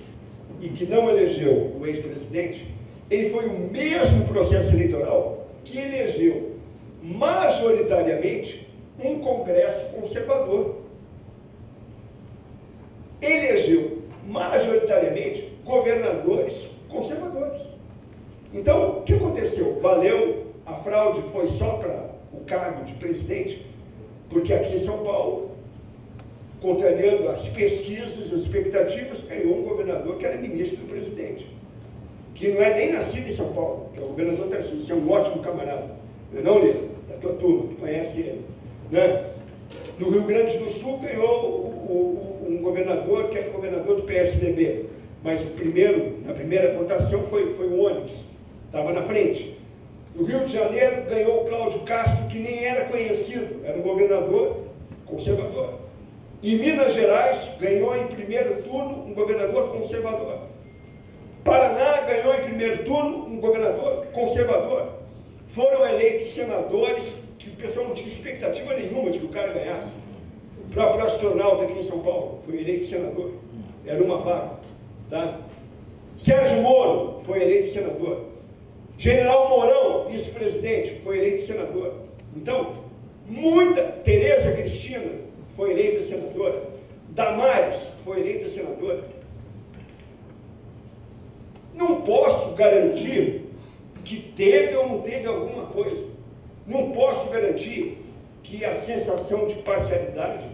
e que não elegeu o ex-presidente, ele foi o mesmo processo eleitoral que elegeu majoritariamente um Congresso conservador elegeu majoritariamente governadores conservadores. Então, o que aconteceu? Valeu? A fraude foi só para o cargo de presidente? Porque aqui em São Paulo, contrariando as pesquisas, as expectativas, ganhou um governador que era ministro do presidente, que não é nem nascido em São Paulo, que é o governador Tarcísio, é um ótimo camarada, não é não, Lila? Da tua turma, que conhece ele. Né? No Rio Grande do Sul ganhou um governador que era governador do PSDB, mas o primeiro, na primeira votação foi, foi o Onyx, estava na frente. No Rio de Janeiro ganhou Cláudio Castro, que nem era conhecido, era um governador conservador. Em Minas Gerais ganhou em primeiro turno um governador conservador. Paraná ganhou em primeiro turno um governador conservador. Foram eleitos senadores que o pessoal não tinha expectativa nenhuma de que o cara ganhasse. O próprio astronauta aqui em São Paulo foi eleito senador. Era uma vaga. Tá? Sérgio Moro foi eleito senador. General Mourão, vice-presidente, foi eleito senador. Então, muita. Tereza Cristina foi eleita senadora. Damares foi eleita senadora. Não posso garantir que teve ou não teve alguma coisa. Não posso garantir que a sensação de parcialidade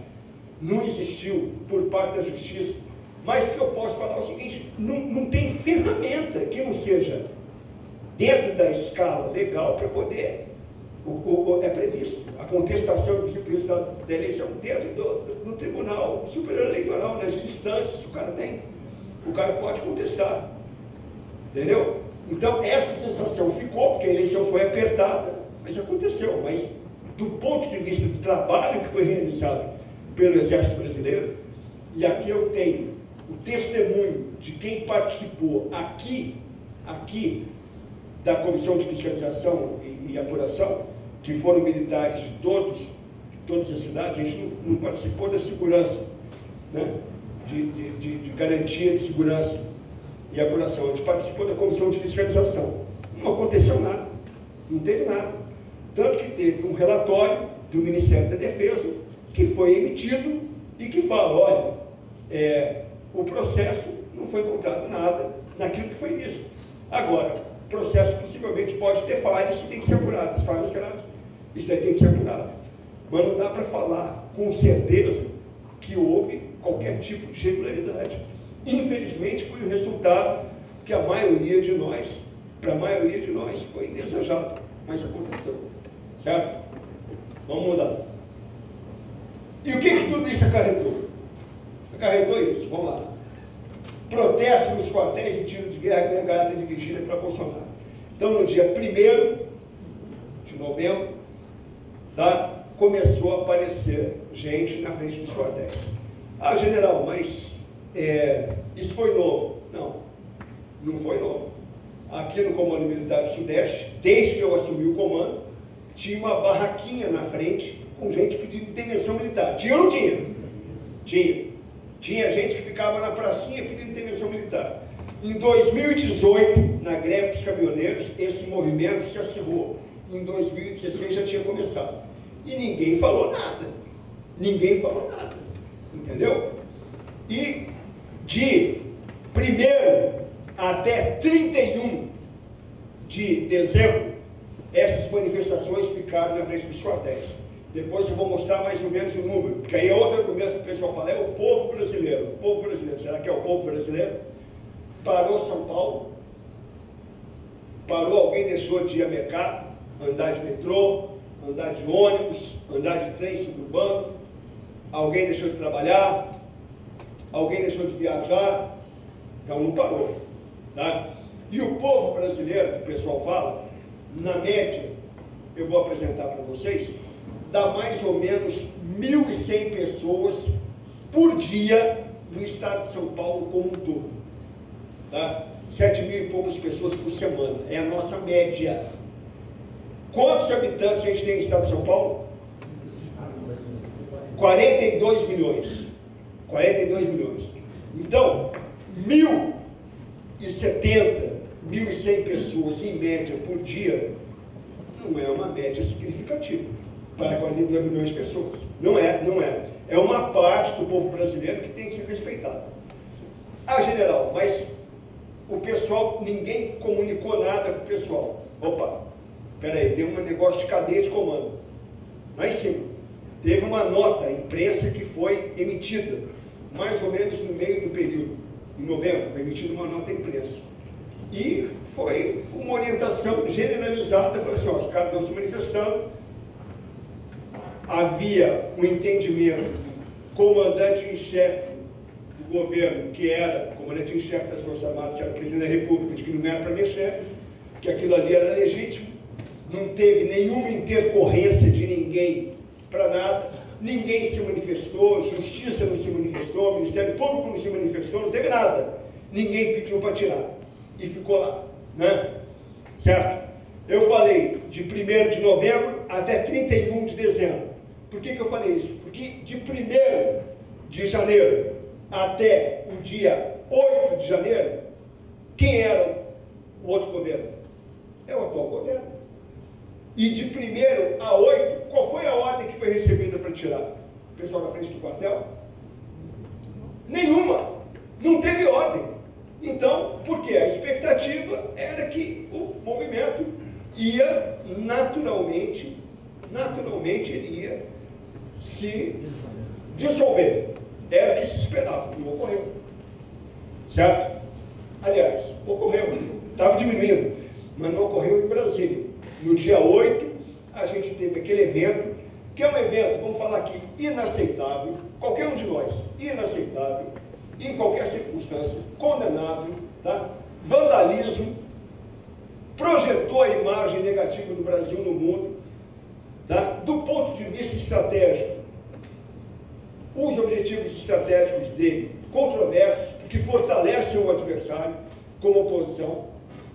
não existiu por parte da justiça. Mas que eu posso falar é o seguinte: não, não tem ferramenta que não seja dentro da escala legal para poder. O, o, é previsto a contestação do ciclista da eleição dentro do, do, do, Tribunal Superior Eleitoral, nas instâncias que o cara tem. O cara pode contestar. Entendeu? Então, essa sensação ficou, porque a eleição foi apertada, mas aconteceu. Mas, do ponto de vista do trabalho que foi realizado pelo Exército Brasileiro, e aqui eu tenho o testemunho de quem participou aqui, aqui, da Comissão de Fiscalização e, e Apuração, que foram militares de todos, todas as cidades, a gente não, não participou da segurança, né? de, de, de, de garantia de segurança e apuração. A gente participou da comissão de fiscalização. Não aconteceu nada, não teve nada. Tanto que teve um relatório do Ministério da Defesa que foi emitido e que fala, olha, é, o processo não foi encontrado nada naquilo que foi visto. Agora, processo possivelmente pode ter falhas e tem que ser apurado, as falhas graves, isso daí tem que ser apurado. Mas não dá para falar com certeza que houve qualquer tipo de irregularidade. Infelizmente, foi o resultado que a maioria de nós, para a maioria de nós, foi desejado, mas aconteceu. Certo? Vamos mudar. E o que, que tudo isso acarretou? Acarretou isso, vamos lá. Protesto nos quartéis e tiro de guerra gangata de vigília para Bolsonaro. Então, no dia 1 de novembro, tá, começou a aparecer gente na frente dos quartéis. Ah, general, mas é, isso foi novo. Não, não foi novo. Aqui no Comando Militar do Sudeste, desde que eu assumi o comando, tinha uma barraquinha na frente com gente pedindo intervenção militar. Tinha ou não tinha? Tinha. Tinha gente que ficava na pracinha pedindo intervenção militar. Em 2018, na greve dos caminhoneiros, esse movimento se acirrou. Em 2016 já tinha começado. E ninguém falou nada. Ninguém falou nada. Entendeu? E de 1 até 31 de dezembro, essas manifestações ficaram na frente dos quartéis. Depois eu vou mostrar mais ou menos o número, porque aí é outro argumento que o pessoal fala, é o povo brasileiro. O povo brasileiro, será que é o povo brasileiro? Parou São Paulo, parou, alguém deixou de ir a mercado, andar de metrô, andar de ônibus, andar de trem suburbano, alguém deixou de trabalhar, alguém deixou de viajar, então não parou. Tá? E o povo brasileiro, que o pessoal fala, na média, eu vou apresentar para vocês, dá mais ou menos 1.100 pessoas por dia no estado de São Paulo como um todo. Tá? 7 mil e poucas pessoas por semana. É a nossa média. Quantos habitantes a gente tem no estado de São Paulo? 42 milhões. 42 milhões. Então, 1.070, 1.100 pessoas em média por dia não é uma média significativa para 42 milhões de pessoas. Não é, não é. É uma parte do povo brasileiro que tem que ser respeitado. Ah, general, mas o pessoal, ninguém comunicou nada com o pessoal. Opa, peraí, tem um negócio de cadeia de comando. Lá em cima. Teve uma nota imprensa que foi emitida, mais ou menos no meio do período, em novembro, foi emitida uma nota imprensa. E foi uma orientação generalizada, falou assim, ó, os caras estão se manifestando, havia um entendimento comandante em chefe do governo, que era comandante em chefe das Forças Armadas, que era o presidente da República, de que não era para mexer, que aquilo ali era legítimo, não teve nenhuma intercorrência de ninguém para nada, ninguém se manifestou, justiça não se manifestou, Ministério Público não se manifestou, não teve nada. Ninguém pediu para tirar. E ficou lá, né? Certo? Eu falei de 1 de novembro até 31 de dezembro. Por que, que eu falei isso? Porque de 1 de janeiro até o dia 8 de janeiro, quem era o outro governo? É o atual governo. E de 1 a 8, qual foi a ordem que foi recebida para tirar? O pessoal na frente do quartel? Nenhuma. Não teve ordem. Então, por quê? A expectativa era que o movimento ia naturalmente, naturalmente iria se dissolver. Era o que se esperava, não ocorreu. certo? Aliás, ocorreu, estava diminuindo, mas não ocorreu em Brasília. No dia 8, a gente teve aquele evento, que é um evento, vamos falar aqui, inaceitável, qualquer um de nós, inaceitável, em qualquer circunstância, condenável, tá? vandalismo, projetou a imagem negativa do Brasil no mundo, tá? do ponto de vista estratégico. Os objetivos estratégicos dele, controversos, que fortalecem o adversário como oposição.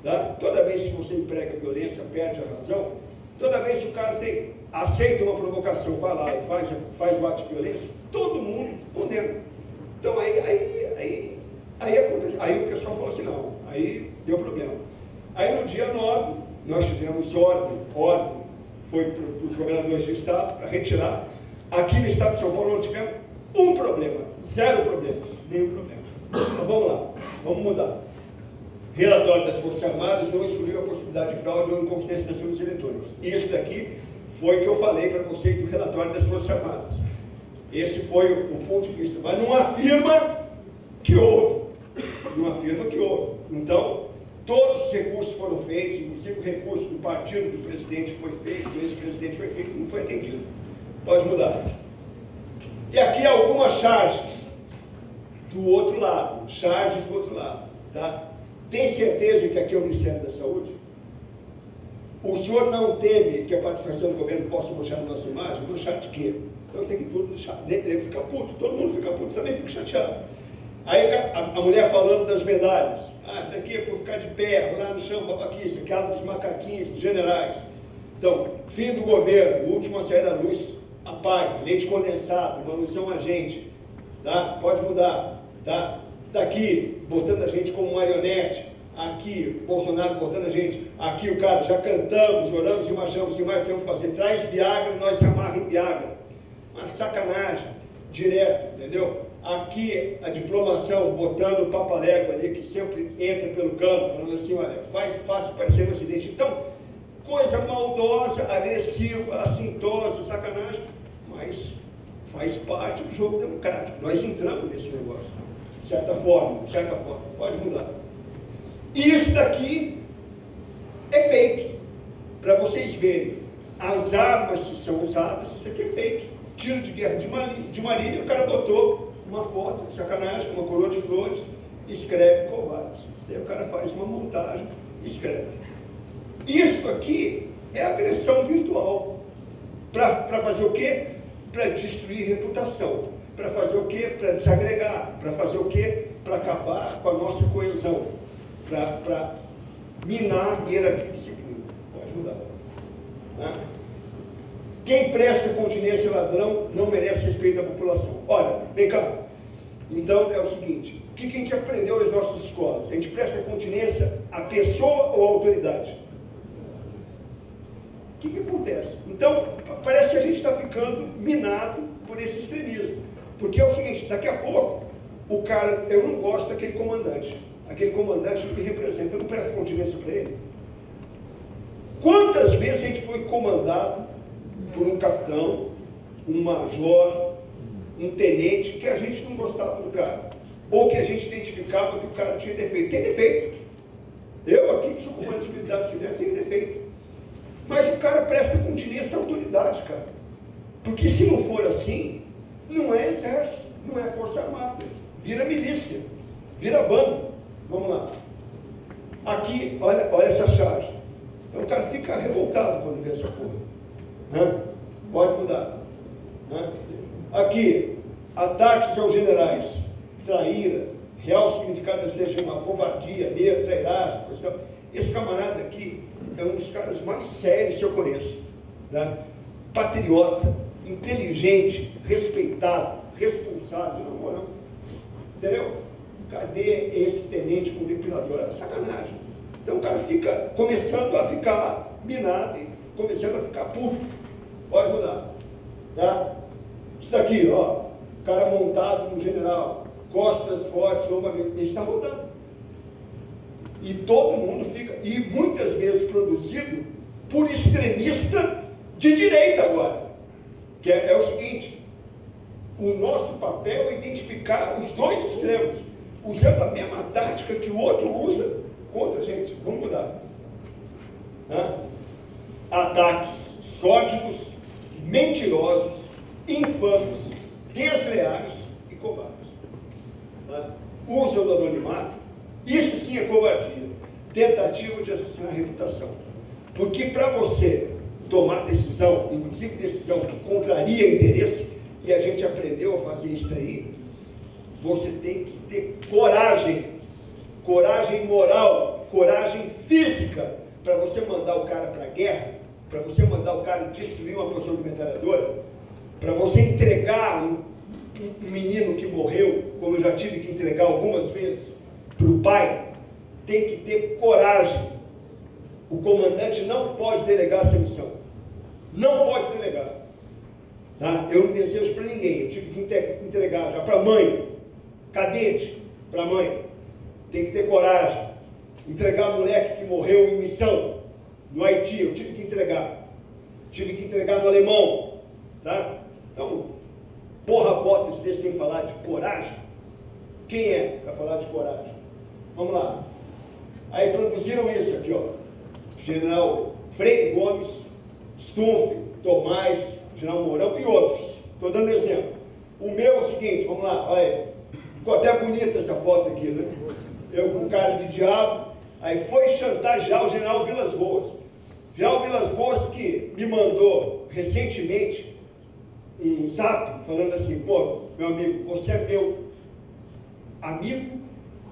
Tá? Toda vez que você emprega violência, perde a razão. Toda vez que o cara tem, aceita uma provocação, vai lá e faz, faz o ato de violência, todo mundo condena. Então aí, aí, aí, aí, aí o pessoal falou assim, não, aí deu problema. Aí no dia 9, nós tivemos ordem, ordem, foi para os governadores do estado para retirar. Aqui no estado de São Paulo não tivemos um problema, zero problema, nenhum problema. Então vamos lá, vamos mudar. Relatório das Forças Armadas não excluiu a possibilidade de fraude ou inconsistência das urnas eletrônicas. Isso daqui foi que eu falei para vocês do relatório das Forças Armadas. Esse foi o, o ponto de vista, mas não afirma que houve. Não afirma que houve. Então, todos os recursos foram feitos, inclusive o recurso do partido do presidente foi feito, do ex-presidente foi feito, não foi atendido. Pode mudar. E aqui algumas charges do outro lado, charges do outro lado, tá? Tem certeza que aqui é o Ministério da Saúde? O senhor não teme que a participação do governo possa manchar a nossa imagem? Manchar de quê? Então isso aqui tudo ele fica puto, todo mundo fica puto, também fica chateado. Aí a, mulher falando das medalhas, ah, isso daqui é por ficar de pé, rolar no chão, babaquice, aquela dos macaquinhos, dos generais. Então, fim do governo, o último a sair da luz, apague, leite condensado, manutenção a gente, tá? Pode mudar, tá? Está aqui botando a gente como marionete, aqui Bolsonaro botando a gente, aqui o cara, já cantamos, oramos e marchamos, e mais vamos fazer, traz Viagra, nós se amarra em Viagra. Uma sacanagem, direto, entendeu? Aqui a diplomação botando o papalégua ali, que sempre entra pelo cano, falando assim, olha, faz, faz parecer um acidente. Então, coisa maldosa, agressiva, assintosa, sacanagem, mas faz parte do jogo democrático. Nós entramos nesse negócio de certa forma, de certa forma, pode mudar. Isso daqui é fake, para vocês verem. As armas que são usadas, isso aqui é fake. Tiro de guerra de Marília, de Marília o cara botou uma foto, sacanagem, com uma coroa de flores, escreve covardes. Daí o cara faz uma montagem, escreve. Isso aqui é agressão virtual. Para fazer o quê? Para destruir reputação. Para fazer o quê? Para desagregar. Para fazer o quê? Para acabar com a nossa coesão. Para minar a hierarquia de disciplina. Pode mudar. Né? Quem presta continência ladrão não merece respeito da população. Olha, vem cá. Então é o seguinte: o que a gente aprendeu nas nossas escolas? A gente presta continência à pessoa ou à autoridade? O que, que acontece? Então, parece que a gente está ficando minado por esse extremismo. Porque é o seguinte, daqui a pouco, o cara, eu não gosto daquele comandante. Aquele comandante não me representa, eu não presto continência para ele. Quantas vezes a gente foi comandado por um capitão, um major, um tenente, que a gente não gostava do cara? Ou que a gente identificava que o cara tinha defeito. Tem defeito. Eu aqui, que sou comandante militar de tenho defeito. Mas o cara presta continência à autoridade, cara. Porque se não for assim, não é exército, não é força armada. Vira milícia, vira bando. Vamos lá. Aqui, olha, olha essa charge. Então o cara fica revoltado quando vê essa porra. Né? Pode mudar. Né? Aqui, ataques aos generais, traíra, real significado desse regime, covardia, medo, trairagem, questão. Esse camarada aqui é um dos caras mais sérios que eu conheço. Né? Patriota, inteligente, respeitado, responsável, não moral. Entendeu? Cadê esse tenente com depilador? Sacanagem. Então o cara fica começando a ficar minado e começando a ficar puto. Pode mudar. Tá? Isso daqui, ó. Cara montado no general, costas fortes, lomba Ele está rodando. E todo mundo fica, e muitas vezes produzido por extremista de direita agora. Que é, é o seguinte, o nosso papel é identificar os dois extremos. usando a mesma tática que o outro usa contra a gente. Vamos mudar. Ataques sórdidos, mentirosos, infames, desleais e covardes. Tá? Usam do anonimato. Isso sim é covardia. Tentativa de assassinar a reputação. Porque para você tomar decisão, inclusive decisão que contraria interesse, e a gente aprendeu a fazer isso aí, você tem que ter coragem, coragem moral, coragem física, para você mandar o cara para a guerra, para você mandar o cara destruir uma pessoa de metralhadora, para você entregar um, um, menino que morreu, como eu já tive que entregar algumas vezes, para o pai, tem que ter coragem. O comandante não pode delegar essa missão. Não pode delegar. Tá? Eu não desejo para ninguém. Eu tive que entregar já para a mãe, cadete, para a mãe. Tem que ter coragem. Entregar moleque que morreu em missão no Haiti, eu tive que entregar. Tive que entregar no alemão. Tá? Então, porra botas tem que falar de coragem. Quem é para falar de coragem? Vamos lá. Aí produziram isso aqui, ó. General Freire Gomes, Stumpf, Tomás, General Mourão e outros. Estou dando exemplo. O meu é o seguinte, vamos lá, olha aí. Ficou até bonita essa foto aqui, né? Eu com cara de diabo. Aí foi chantagear o general Vilas Boas. O Vilas Boas que me mandou recentemente um zap falando assim, pô, meu amigo, você é meu amigo,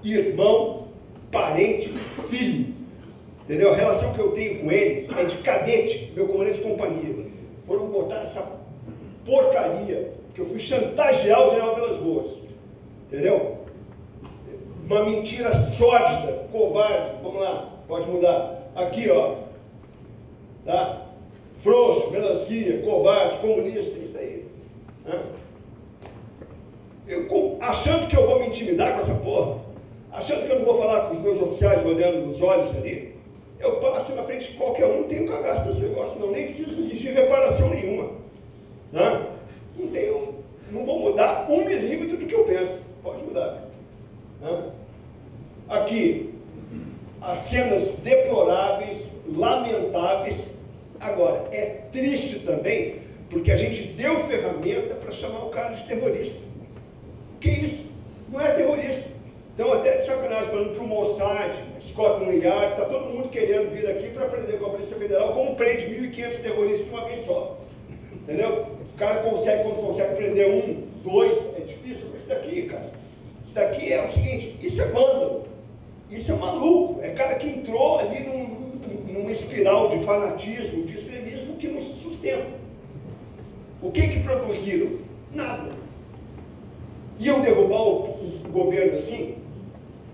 irmão, parente, filho. Entendeu? A relação que eu tenho com ele é de cadete, meu comandante de companhia. Foram botar essa porcaria que eu fui chantagear o general Vilas Boas. Entendeu? Uma mentira sórdida, covarde. Vamos lá, pode mudar. Aqui, ó. Tá? Frouxo, melancia, covarde, comunista. Eu, achando que eu vou me intimidar com essa porra, achando que eu não vou falar com os meus oficiais olhando nos olhos ali, eu passo na frente de qualquer um, não tenho cagaço desse negócio, não, nem preciso exigir reparação nenhuma. Né? Não tenho, não vou mudar um milímetro do que eu penso. Pode mudar. Né? Aqui, as cenas deploráveis, lamentáveis. Agora, é triste também, porque a gente deu ferramenta para chamar o cara de terrorista. Que isso? Não é terrorista. Então, até de sacanagem, falando que o Mossad, Scotland Yard, está todo mundo querendo vir aqui para aprender com a Polícia Federal como prende 1.500 terroristas de uma vez só. Entendeu? O cara consegue, quando consegue prender um, dois, é difícil, mas isso daqui, cara, isso daqui é o seguinte, isso é vândalo, isso é maluco, é cara que entrou ali num, numa espiral de fanatismo, de extremismo que não se sustenta. O que que produziram? Nada. Iam derrubar o, o governo assim?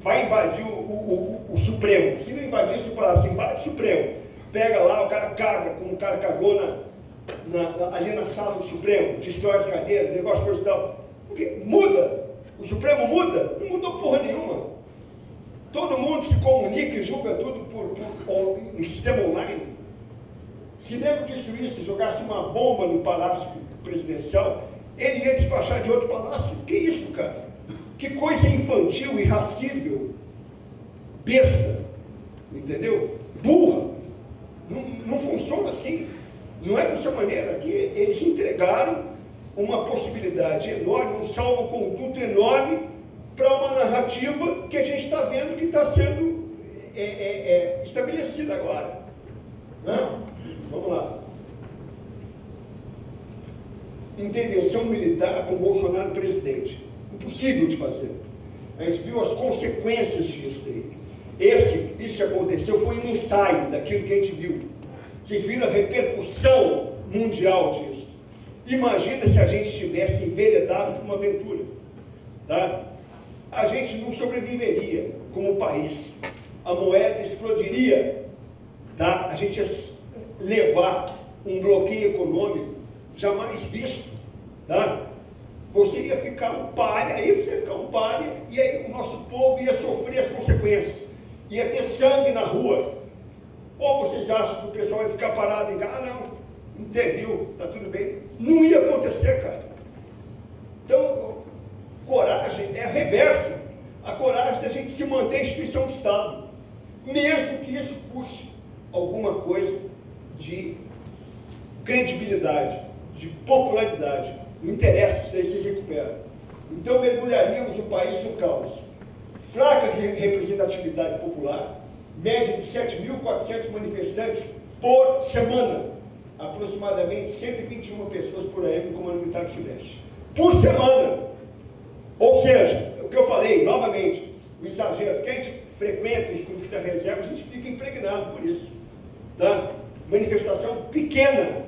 vai invadir o, o, Supremo. Se não invadisse o Palácio, invade o Supremo. Pega lá, o cara caga, como o cara cagou na, na, na, ali na sala do Supremo, destrói as cadeiras, negócio coisa e tal. Porque muda. O Supremo muda? Não mudou porra nenhuma. Todo mundo se comunica e julga tudo por, por, no sistema online. Se nego destruísse, jogasse uma bomba no palácio presidencial, ele ia despachar de outro palácio. Que isso, cara? Que coisa infantil, irracível, besta, entendeu? Burra. Não, não funciona assim. Não é dessa maneira que eles entregaram uma possibilidade enorme, um salvo-conduto enorme para uma narrativa que a gente está vendo que está sendo é, é, é, estabelecida agora. Não? Vamos lá. Intervenção militar com Bolsonaro presidente impossível de fazer. A gente viu as consequências disso daí. Esse, isso que aconteceu foi um ensaio daquilo que a gente viu. Vocês viram a repercussão mundial disso. Imagina se a gente tivesse enveredado por uma aventura. Tá? A gente não sobreviveria como país. A moeda explodiria. Tá? A gente ia levar um bloqueio econômico jamais visto. Tá? você ia ficar um páreo, aí você ia ficar um páreo, e aí o nosso povo ia sofrer as consequências, ia ter sangue na rua. Ou vocês acham que o pessoal ia ficar parado casa? Ah, não, interviu, está tudo bem. Não ia acontecer, cara. Então, coragem é a reversa. a coragem da gente se manter instituição de Estado, mesmo que isso custe alguma coisa de credibilidade, de popularidade. Não interessa, isso daí se recupera. Então mergulharíamos o país no caos. Fraca representatividade popular, média de 7.400 manifestantes por semana, aproximadamente 121 pessoas por aí no Comando Militar do Sudeste. Por semana! Ou seja, o que eu falei, novamente, o exagero, porque a gente frequenta esse clube da reserva, a gente fica impregnado por isso. Tá? Manifestação pequena,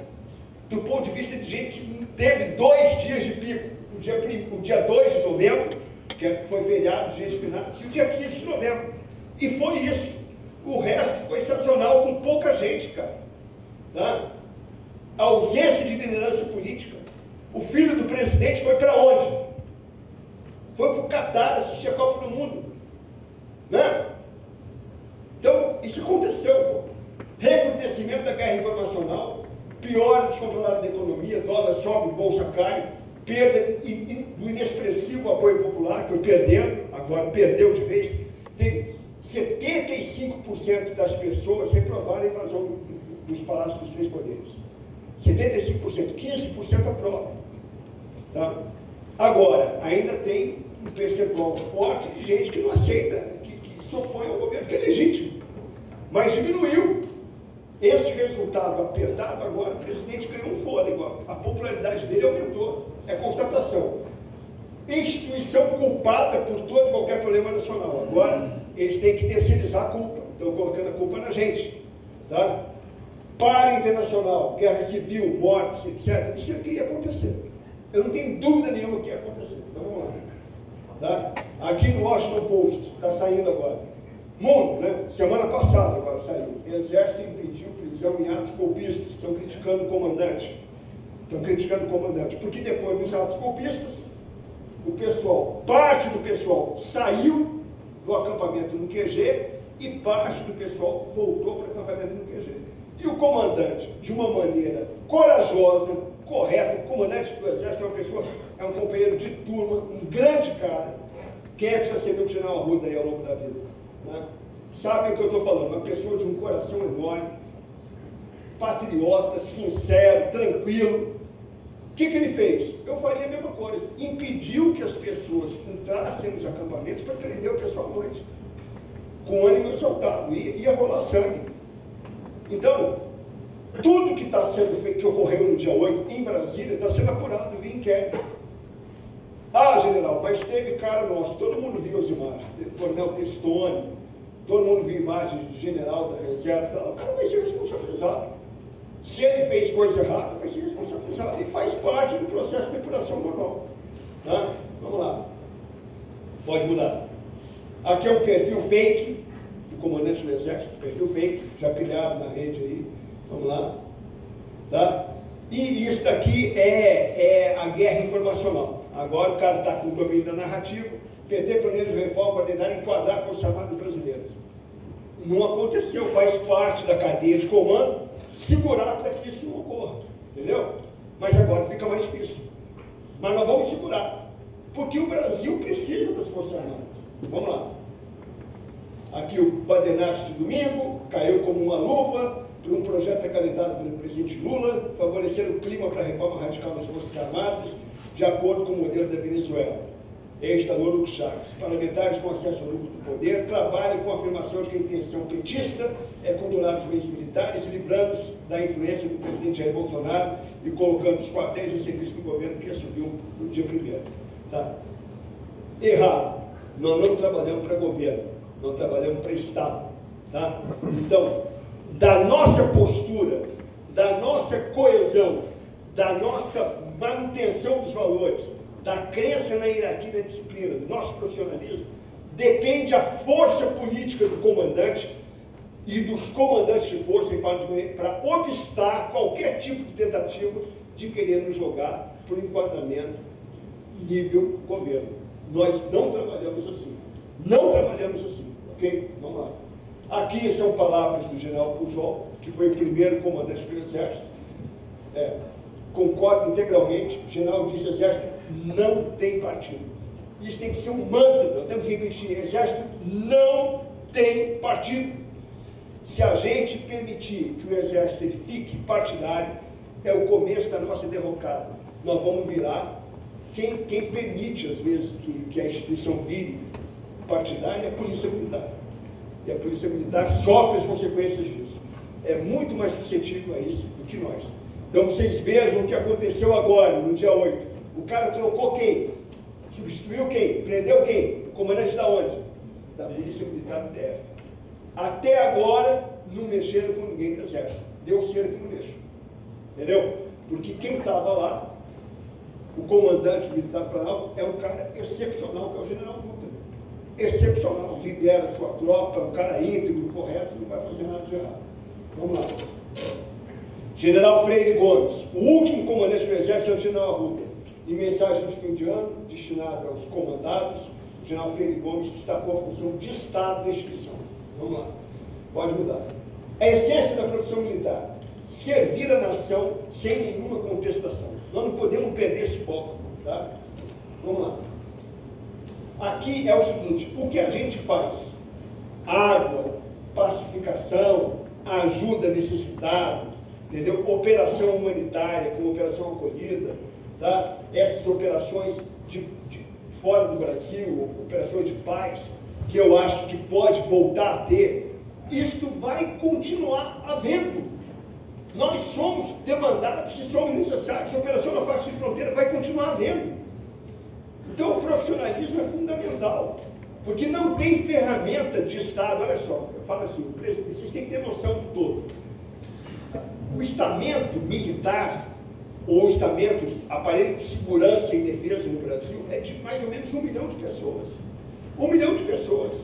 do ponto de vista de gente que teve dois dias de pico. O dia, o dia 2 de novembro, que foi feriado, de final, e o dia 15 de novembro. E foi isso. O resto foi sazonal, com pouca gente, cara. Tá? A ausência de liderança política. O filho do presidente foi para onde? Foi para o Catar assistir a Copa do Mundo. Né? Então, isso aconteceu. Pô. Recrudescimento da guerra informacional, pior descontrolado da economia, dólar sobe, bolsa cai, perda do inexpressivo apoio popular, foi perdendo, agora perdeu de vez. Teve 75% das pessoas reprovaram a invasão dos palácios dos três poderes. 75%, 15% aprova. Tá? Agora, ainda tem um percentual forte de gente que não aceita, que, que se opõe ao governo, que é legítimo. Mas diminuiu. Esse resultado apertado, agora o presidente ganhou um fôlego, a popularidade dele aumentou. É constatação. Instituição culpada por todo e qualquer problema nacional. Agora, eles têm que terceirizar a culpa. Estão colocando a culpa na gente. Tá? Para internacional, guerra civil, mortes, etc. Isso aqui ia acontecer. Eu não tenho dúvida nenhuma que ia acontecer. Então vamos lá. Tá? Aqui no Washington Post, está saindo agora. Mundo, né? Semana passada agora saiu. Exército impediu prisão em atos golpistas. Estão criticando o comandante. Estão criticando o comandante. Porque depois dos atos golpistas, o pessoal, parte do pessoal saiu do acampamento no QG e parte do pessoal voltou para o acampamento no QG. E o comandante, de uma maneira corajosa, correta, o comandante do exército é uma pessoa, é um companheiro de turma, um grande cara. Quem é que já recebeu o general Arruda aí ao longo da vida? Né? Sabem o que eu estou falando? Uma pessoa de um coração enorme, patriota, sincero, tranquilo. O que, que ele fez? Eu faria a mesma coisa. Impediu que as pessoas entrassem nos acampamentos para prender o pessoal à noite. Com ânimo exaltado. Ia, ia rolar sangue. Então, tudo que está sendo feito, que ocorreu no dia 8 em Brasília, está sendo apurado via inquérito. Ah, general, mas teve cara nosso, todo mundo viu as imagens, Coronel Testoni, todo mundo viu imagens de general da reserva, o cara vai ser responsabilizado. Se ele fez coisa errada, vai ser responsabilizado e faz parte do processo de depuração normal. Tá? Vamos lá. Pode mudar. Aqui é um perfil fake do comandante do exército, perfil fake, já criado na rede aí. Vamos lá. Tá? E isso daqui é, é a guerra informacional. Agora o cara está com o domínio da narrativa. PT planeja reforma para tentar enquadrar as Forças Armadas Brasileiras. Não aconteceu, faz parte da cadeia de comando segurar para que isso não ocorra. Entendeu? Mas agora fica mais difícil. Mas nós vamos segurar. Porque o Brasil precisa das Forças Armadas. Vamos lá. Aqui o Badenacho de domingo, caiu como uma luva, por um projeto acalentado pelo presidente Lula, favorecer o clima para a reforma radical das Forças Armadas, de acordo com o modelo da Venezuela. Ex-estador Hugo Chaves. Parlamentares com acesso ao lucro do poder trabalham com a afirmação de que a intenção petista é controlar os meios militares, livrando-se da influência do presidente Jair Bolsonaro e colocando os quartéis em serviço do governo que assumiu no dia primeiro. Tá? Errado. Nós não trabalhamos para governo, nós trabalhamos para Estado. Tá? Então, da nossa postura, da nossa coesão, da nossa manutenção dos valores, da crença na hierarquia da disciplina, do nosso profissionalismo, depende a força política do comandante e dos comandantes de força para obstar qualquer tipo de tentativa de querer nos jogar por enquadramento nível governo. Nós não trabalhamos assim. Não trabalhamos assim. Ok? Vamos lá. Aqui são palavras do general Pujol, que foi o primeiro comandante do Exército. É, concordo integralmente, o general disse: Exército não tem partido. Isso tem que ser um mantra, nós temos que repetir. Exército não tem partido. Se a gente permitir que o exército fique partidário, é o começo da nossa derrocada. Nós vamos virar. Quem, quem permite, às vezes, que, que a instituição vire partidária é a Polícia Militar. E a Polícia Militar sofre as consequências disso. É muito mais suscetível a isso do que nós. Então vocês vejam o que aconteceu agora, no dia 8. O cara trocou quem? Substituiu quem? Prendeu quem? O comandante da onde? Da Polícia Militar do DF. Até agora não mexeram com ninguém do Exército. Deu cera que não mexeu. Entendeu? Porque quem estava lá, o comandante militar penal, é um cara excepcional, que é o general Dutra. Excepcional, lidera sua tropa, um cara íntegro, correto, não vai fazer nada de errado. Vamos lá. General Freire Gomes, o último comandante do Exército é o general Arruda. Em mensagem de fim de ano, destinada aos comandados, o general Freire Gomes destacou a função de Estado da instituição. Vamos lá. Pode mudar. A essência da profissão militar, servir a nação sem nenhuma contestação. Nós não podemos perder esse foco. Tá? Vamos lá. Aqui é o seguinte, o que a gente faz? Água, pacificação, ajuda necessitado, entendeu? Operação humanitária, como operação acolhida, tá? Essas operações de, de fora do Brasil, operações de paz, que eu acho que pode voltar a ter, isto vai continuar havendo. Nós somos demandados e somos necessários. A operação na faixa de fronteira vai continuar havendo. Então o profissionalismo é fundamental. Porque não tem ferramenta de Estado. Olha só, eu falo assim, vocês têm que ter noção do todo. O estamento militar, o estamento, aparelho de segurança e defesa no Brasil, é de mais ou menos um milhão de pessoas. Um milhão de pessoas.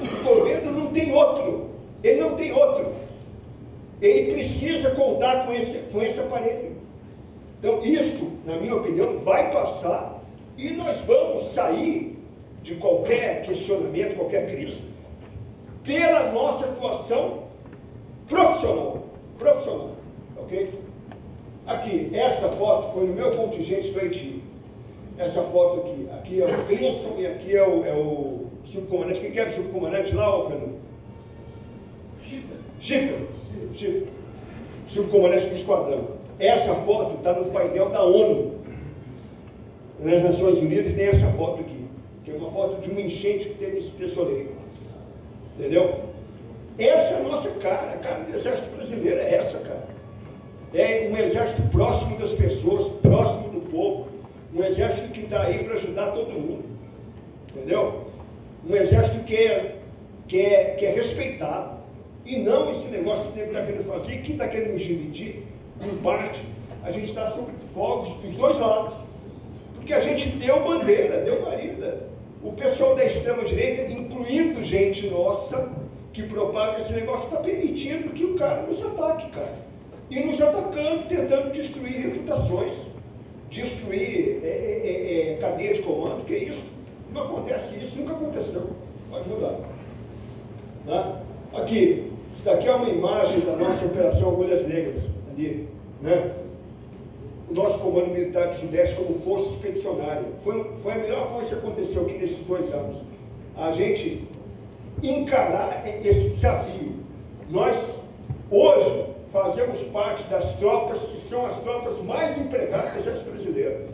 O governo não tem outro. Ele não tem outro. Ele precisa contar com esse, com esse aparelho. Então, isto, na minha opinião, vai passar e nós vamos sair de qualquer questionamento, qualquer crise, pela nossa atuação profissional. Profissional. Ok? Aqui, essa foto foi no meu contingente do Haiti. Essa foto aqui. Aqui é o Clinton e aqui é o, é o subcomandante. Quem que era o subcomandante lá, ô Fernando? Schiffer. Schiffer. Schiffer. Subcomandante do esquadrão. Essa foto está no painel da ONU. Nas Nações Unidas tem essa foto aqui que é uma foto de uma enchente que teve nesse Tesoureiro. Entendeu? Essa é a nossa cara, a cara do exército brasileiro é essa, cara. É um exército próximo das pessoas, próximo do povo. Um exército que está aí para ajudar todo mundo. Entendeu? Um exército que é, que é, que é respeitado. E não esse negócio que está querendo fazer, que está querendo dividir em parte. A gente está sob fogos dos dois lados. Porque a gente deu bandeira, deu marida o pessoal da extrema-direita, incluindo gente nossa, que propaga esse negócio, está permitindo que o cara nos ataque, cara. E nos atacando, tentando destruir reputações, destruir é, é, é, é cadeia de comando, que é isso? Não acontece isso, nunca aconteceu. Pode mudar. Tá? Aqui, isso daqui é uma imagem da nossa Operação Agulhas Negras, ali. Né? o nosso Comando Militar do Sudeste como força expedicionária. Foi, foi a melhor coisa que aconteceu aqui nesses dois anos. A gente encarar esse desafio. Nós, hoje, fazemos parte das tropas que são as tropas mais empregadas do Exército Brasileiro.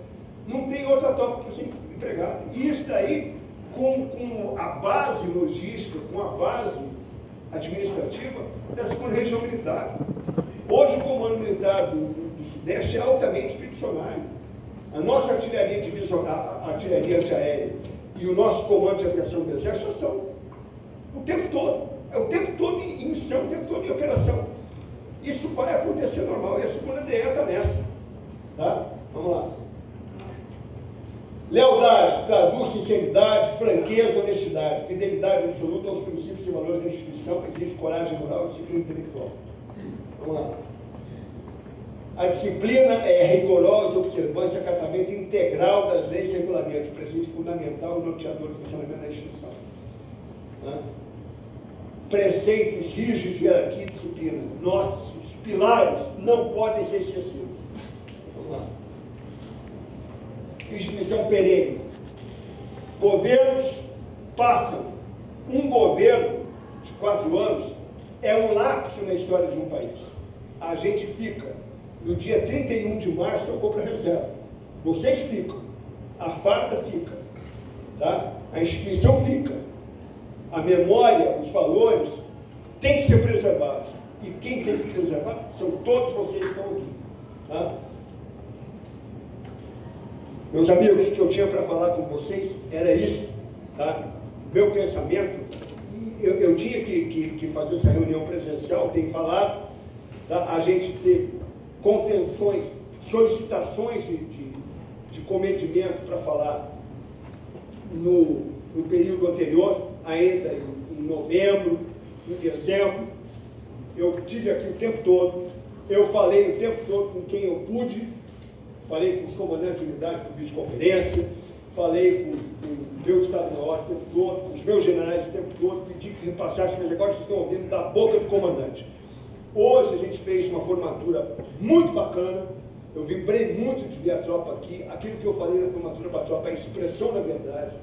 Não tem outra tropa para ser empregada. E isso daí, com, com a base logística, com a base administrativa da segunda região militar. Hoje, o Comando Militar do, do Sudeste é altamente expedicionário. A nossa artilharia divisional, artilharia antiaérea e o nosso comando de aviação do Exército são o tempo todo. É o tempo todo em missão, o tempo todo em operação. Isso vai acontecer normal. E a segunda DE está nessa. Tá? Vamos lá. Lealdade traduz sinceridade, franqueza, honestidade, fidelidade absoluta aos princípios e valores da instituição, exige coragem moral e disciplina intelectual. Vamos lá. A disciplina é rigorosa observância e acatamento integral das leis e regulamentos, presente fundamental e norteador do funcionamento da instituição. Né? Preceitos rígidos de hierarquia e disciplina. Nossos pilares não podem ser esquecidos. Vamos lá. Instituição perene. Governos passam. Um governo de quatro anos é um lapso na história de um país. A gente fica. No dia 31 de março eu vou para a reserva. Vocês ficam. A farda fica. Tá? A instituição fica. A memória, os valores têm que ser preservados. E quem tem que preservar são todos vocês que estão aqui. Tá? Meus amigos, o que eu tinha para falar com vocês era isso. Tá? Meu pensamento, eu, eu tinha que, que, que, fazer essa reunião presencial, tenho falado, tá? a gente ter contenções, solicitações de, de, de comedimento para falar no, no período anterior, ainda em, em novembro, em dezembro. Eu tive aqui o tempo todo, eu falei o tempo todo com quem eu pude, falei com os comandantes de unidade por videoconferência, falei com, com o meu Estado-Maior o tempo todo, com os meus generais o tempo todo, pedi que repassassem, mas agora vocês estão ouvindo da boca do comandante. Hoje a gente fez uma formatura muito bacana, eu vibrei muito de ver a tropa aqui, aquilo que eu falei na formatura para a tropa é a expressão da verdade,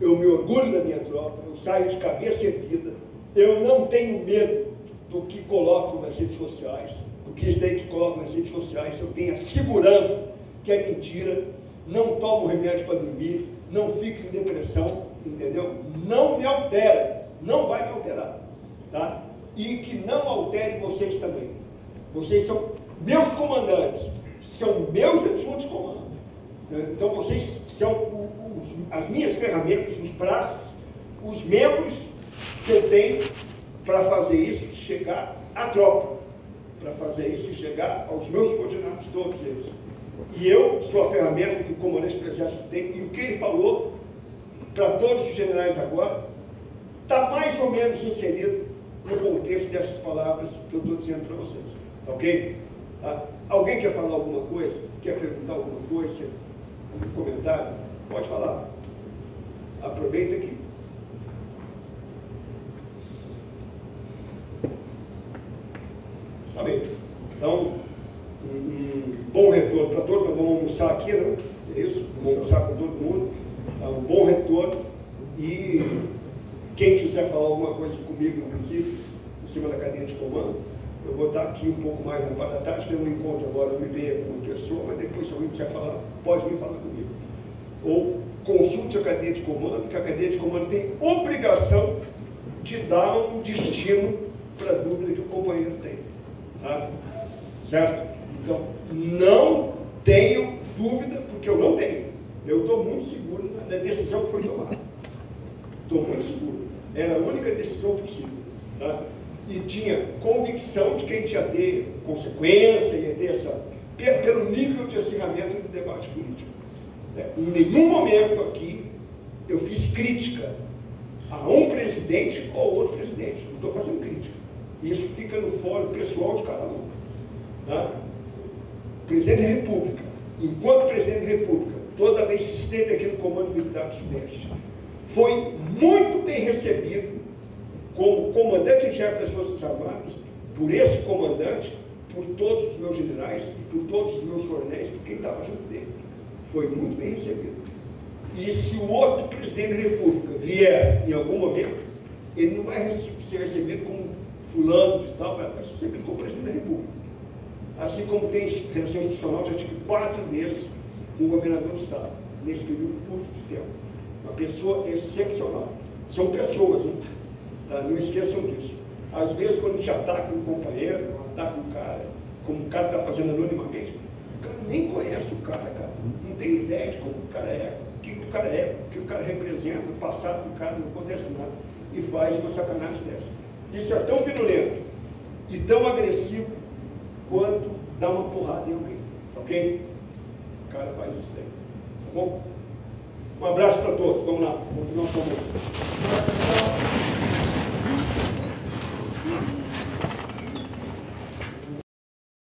eu me orgulho da minha tropa, eu saio de cabeça erguida, eu não tenho medo do que coloco nas redes sociais, do que eles que coloco nas redes sociais, eu tenho a segurança que é mentira, não tomo remédio para dormir, não fico em depressão, entendeu? Não me altera, não vai me alterar, tá? E que não altere vocês também. Vocês são meus comandantes, são meus adjuntos de comando. Então vocês são as minhas ferramentas, os braços, os membros que eu tenho para fazer isso chegar à tropa, para fazer isso chegar aos meus subordinados, todos eles. E eu sou a ferramenta que o comandante do exército tem, e o que ele falou para todos os generais agora está mais ou menos inserido no contexto dessas palavras que eu estou dizendo para vocês. Tá ok? Tá? Alguém quer falar alguma coisa? Quer perguntar alguma coisa? Algum comentário? Pode falar. Aproveita aqui. Bem. Então, um bom retorno para todos, nós vamos almoçar aqui, né? É isso? Vamos almoçar com todo mundo. Tá? Um bom retorno. E quem quiser falar alguma coisa comigo, inclusive, em cima da cadeia de comando, eu vou estar aqui um pouco mais na parte da tarde, tem um encontro agora, uma e meia com uma pessoa, mas depois se alguém quiser falar, pode vir falar comigo. Ou consulte a cadeia de comando, que a cadeia de comando tem obrigação de dar um destino para a dúvida que o companheiro tem. Tá? Certo? Então, não tenho dúvida, porque eu não tenho. Eu estou muito seguro da decisão que foi tomada. Estou muito seguro. Era a única decisão possível. Tá? E tinha convicção de que a gente ia ter consequência, ia ter essa. pelo nível de acirramento do debate político. É, em nenhum momento aqui eu fiz crítica a um presidente ou outro presidente. Não estou fazendo crítica. Isso fica no fórum pessoal de cada um. Tá? presidente da República, enquanto presidente da República, toda vez que esteve aqui no Comando Militar do Sudeste, foi muito bem recebido como comandante em chefe das Forças Armadas, por esse comandante, por todos os meus generais e por todos os meus coronéis, por quem estava junto dele. Foi muito bem recebido. E se o outro presidente da República vier em algum momento, ele não vai ser recebido como fulano de tal, vai ser recebido como presidente da República assim como tem relação institucional, já tive quatro deles com o governador do Estado, nesse período curto de tempo. Uma pessoa excepcional. São pessoas, hein? Tá? Não esqueçam disso. Às vezes, quando a gente ataca um companheiro, ataca um cara, como o cara está fazendo anonimamente, o cara nem conhece o cara, cara. Não tem ideia de como o cara é, o que o cara é, o que o cara representa, o passado do cara, não acontece nada. E faz uma sacanagem dessa. Isso é tão virulento e tão agressivo quanto dá uma porrada em alguém. Ok? O cara faz isso aí. Tá bom? Um abraço para todos. Vamos lá. Vamos continuar falando.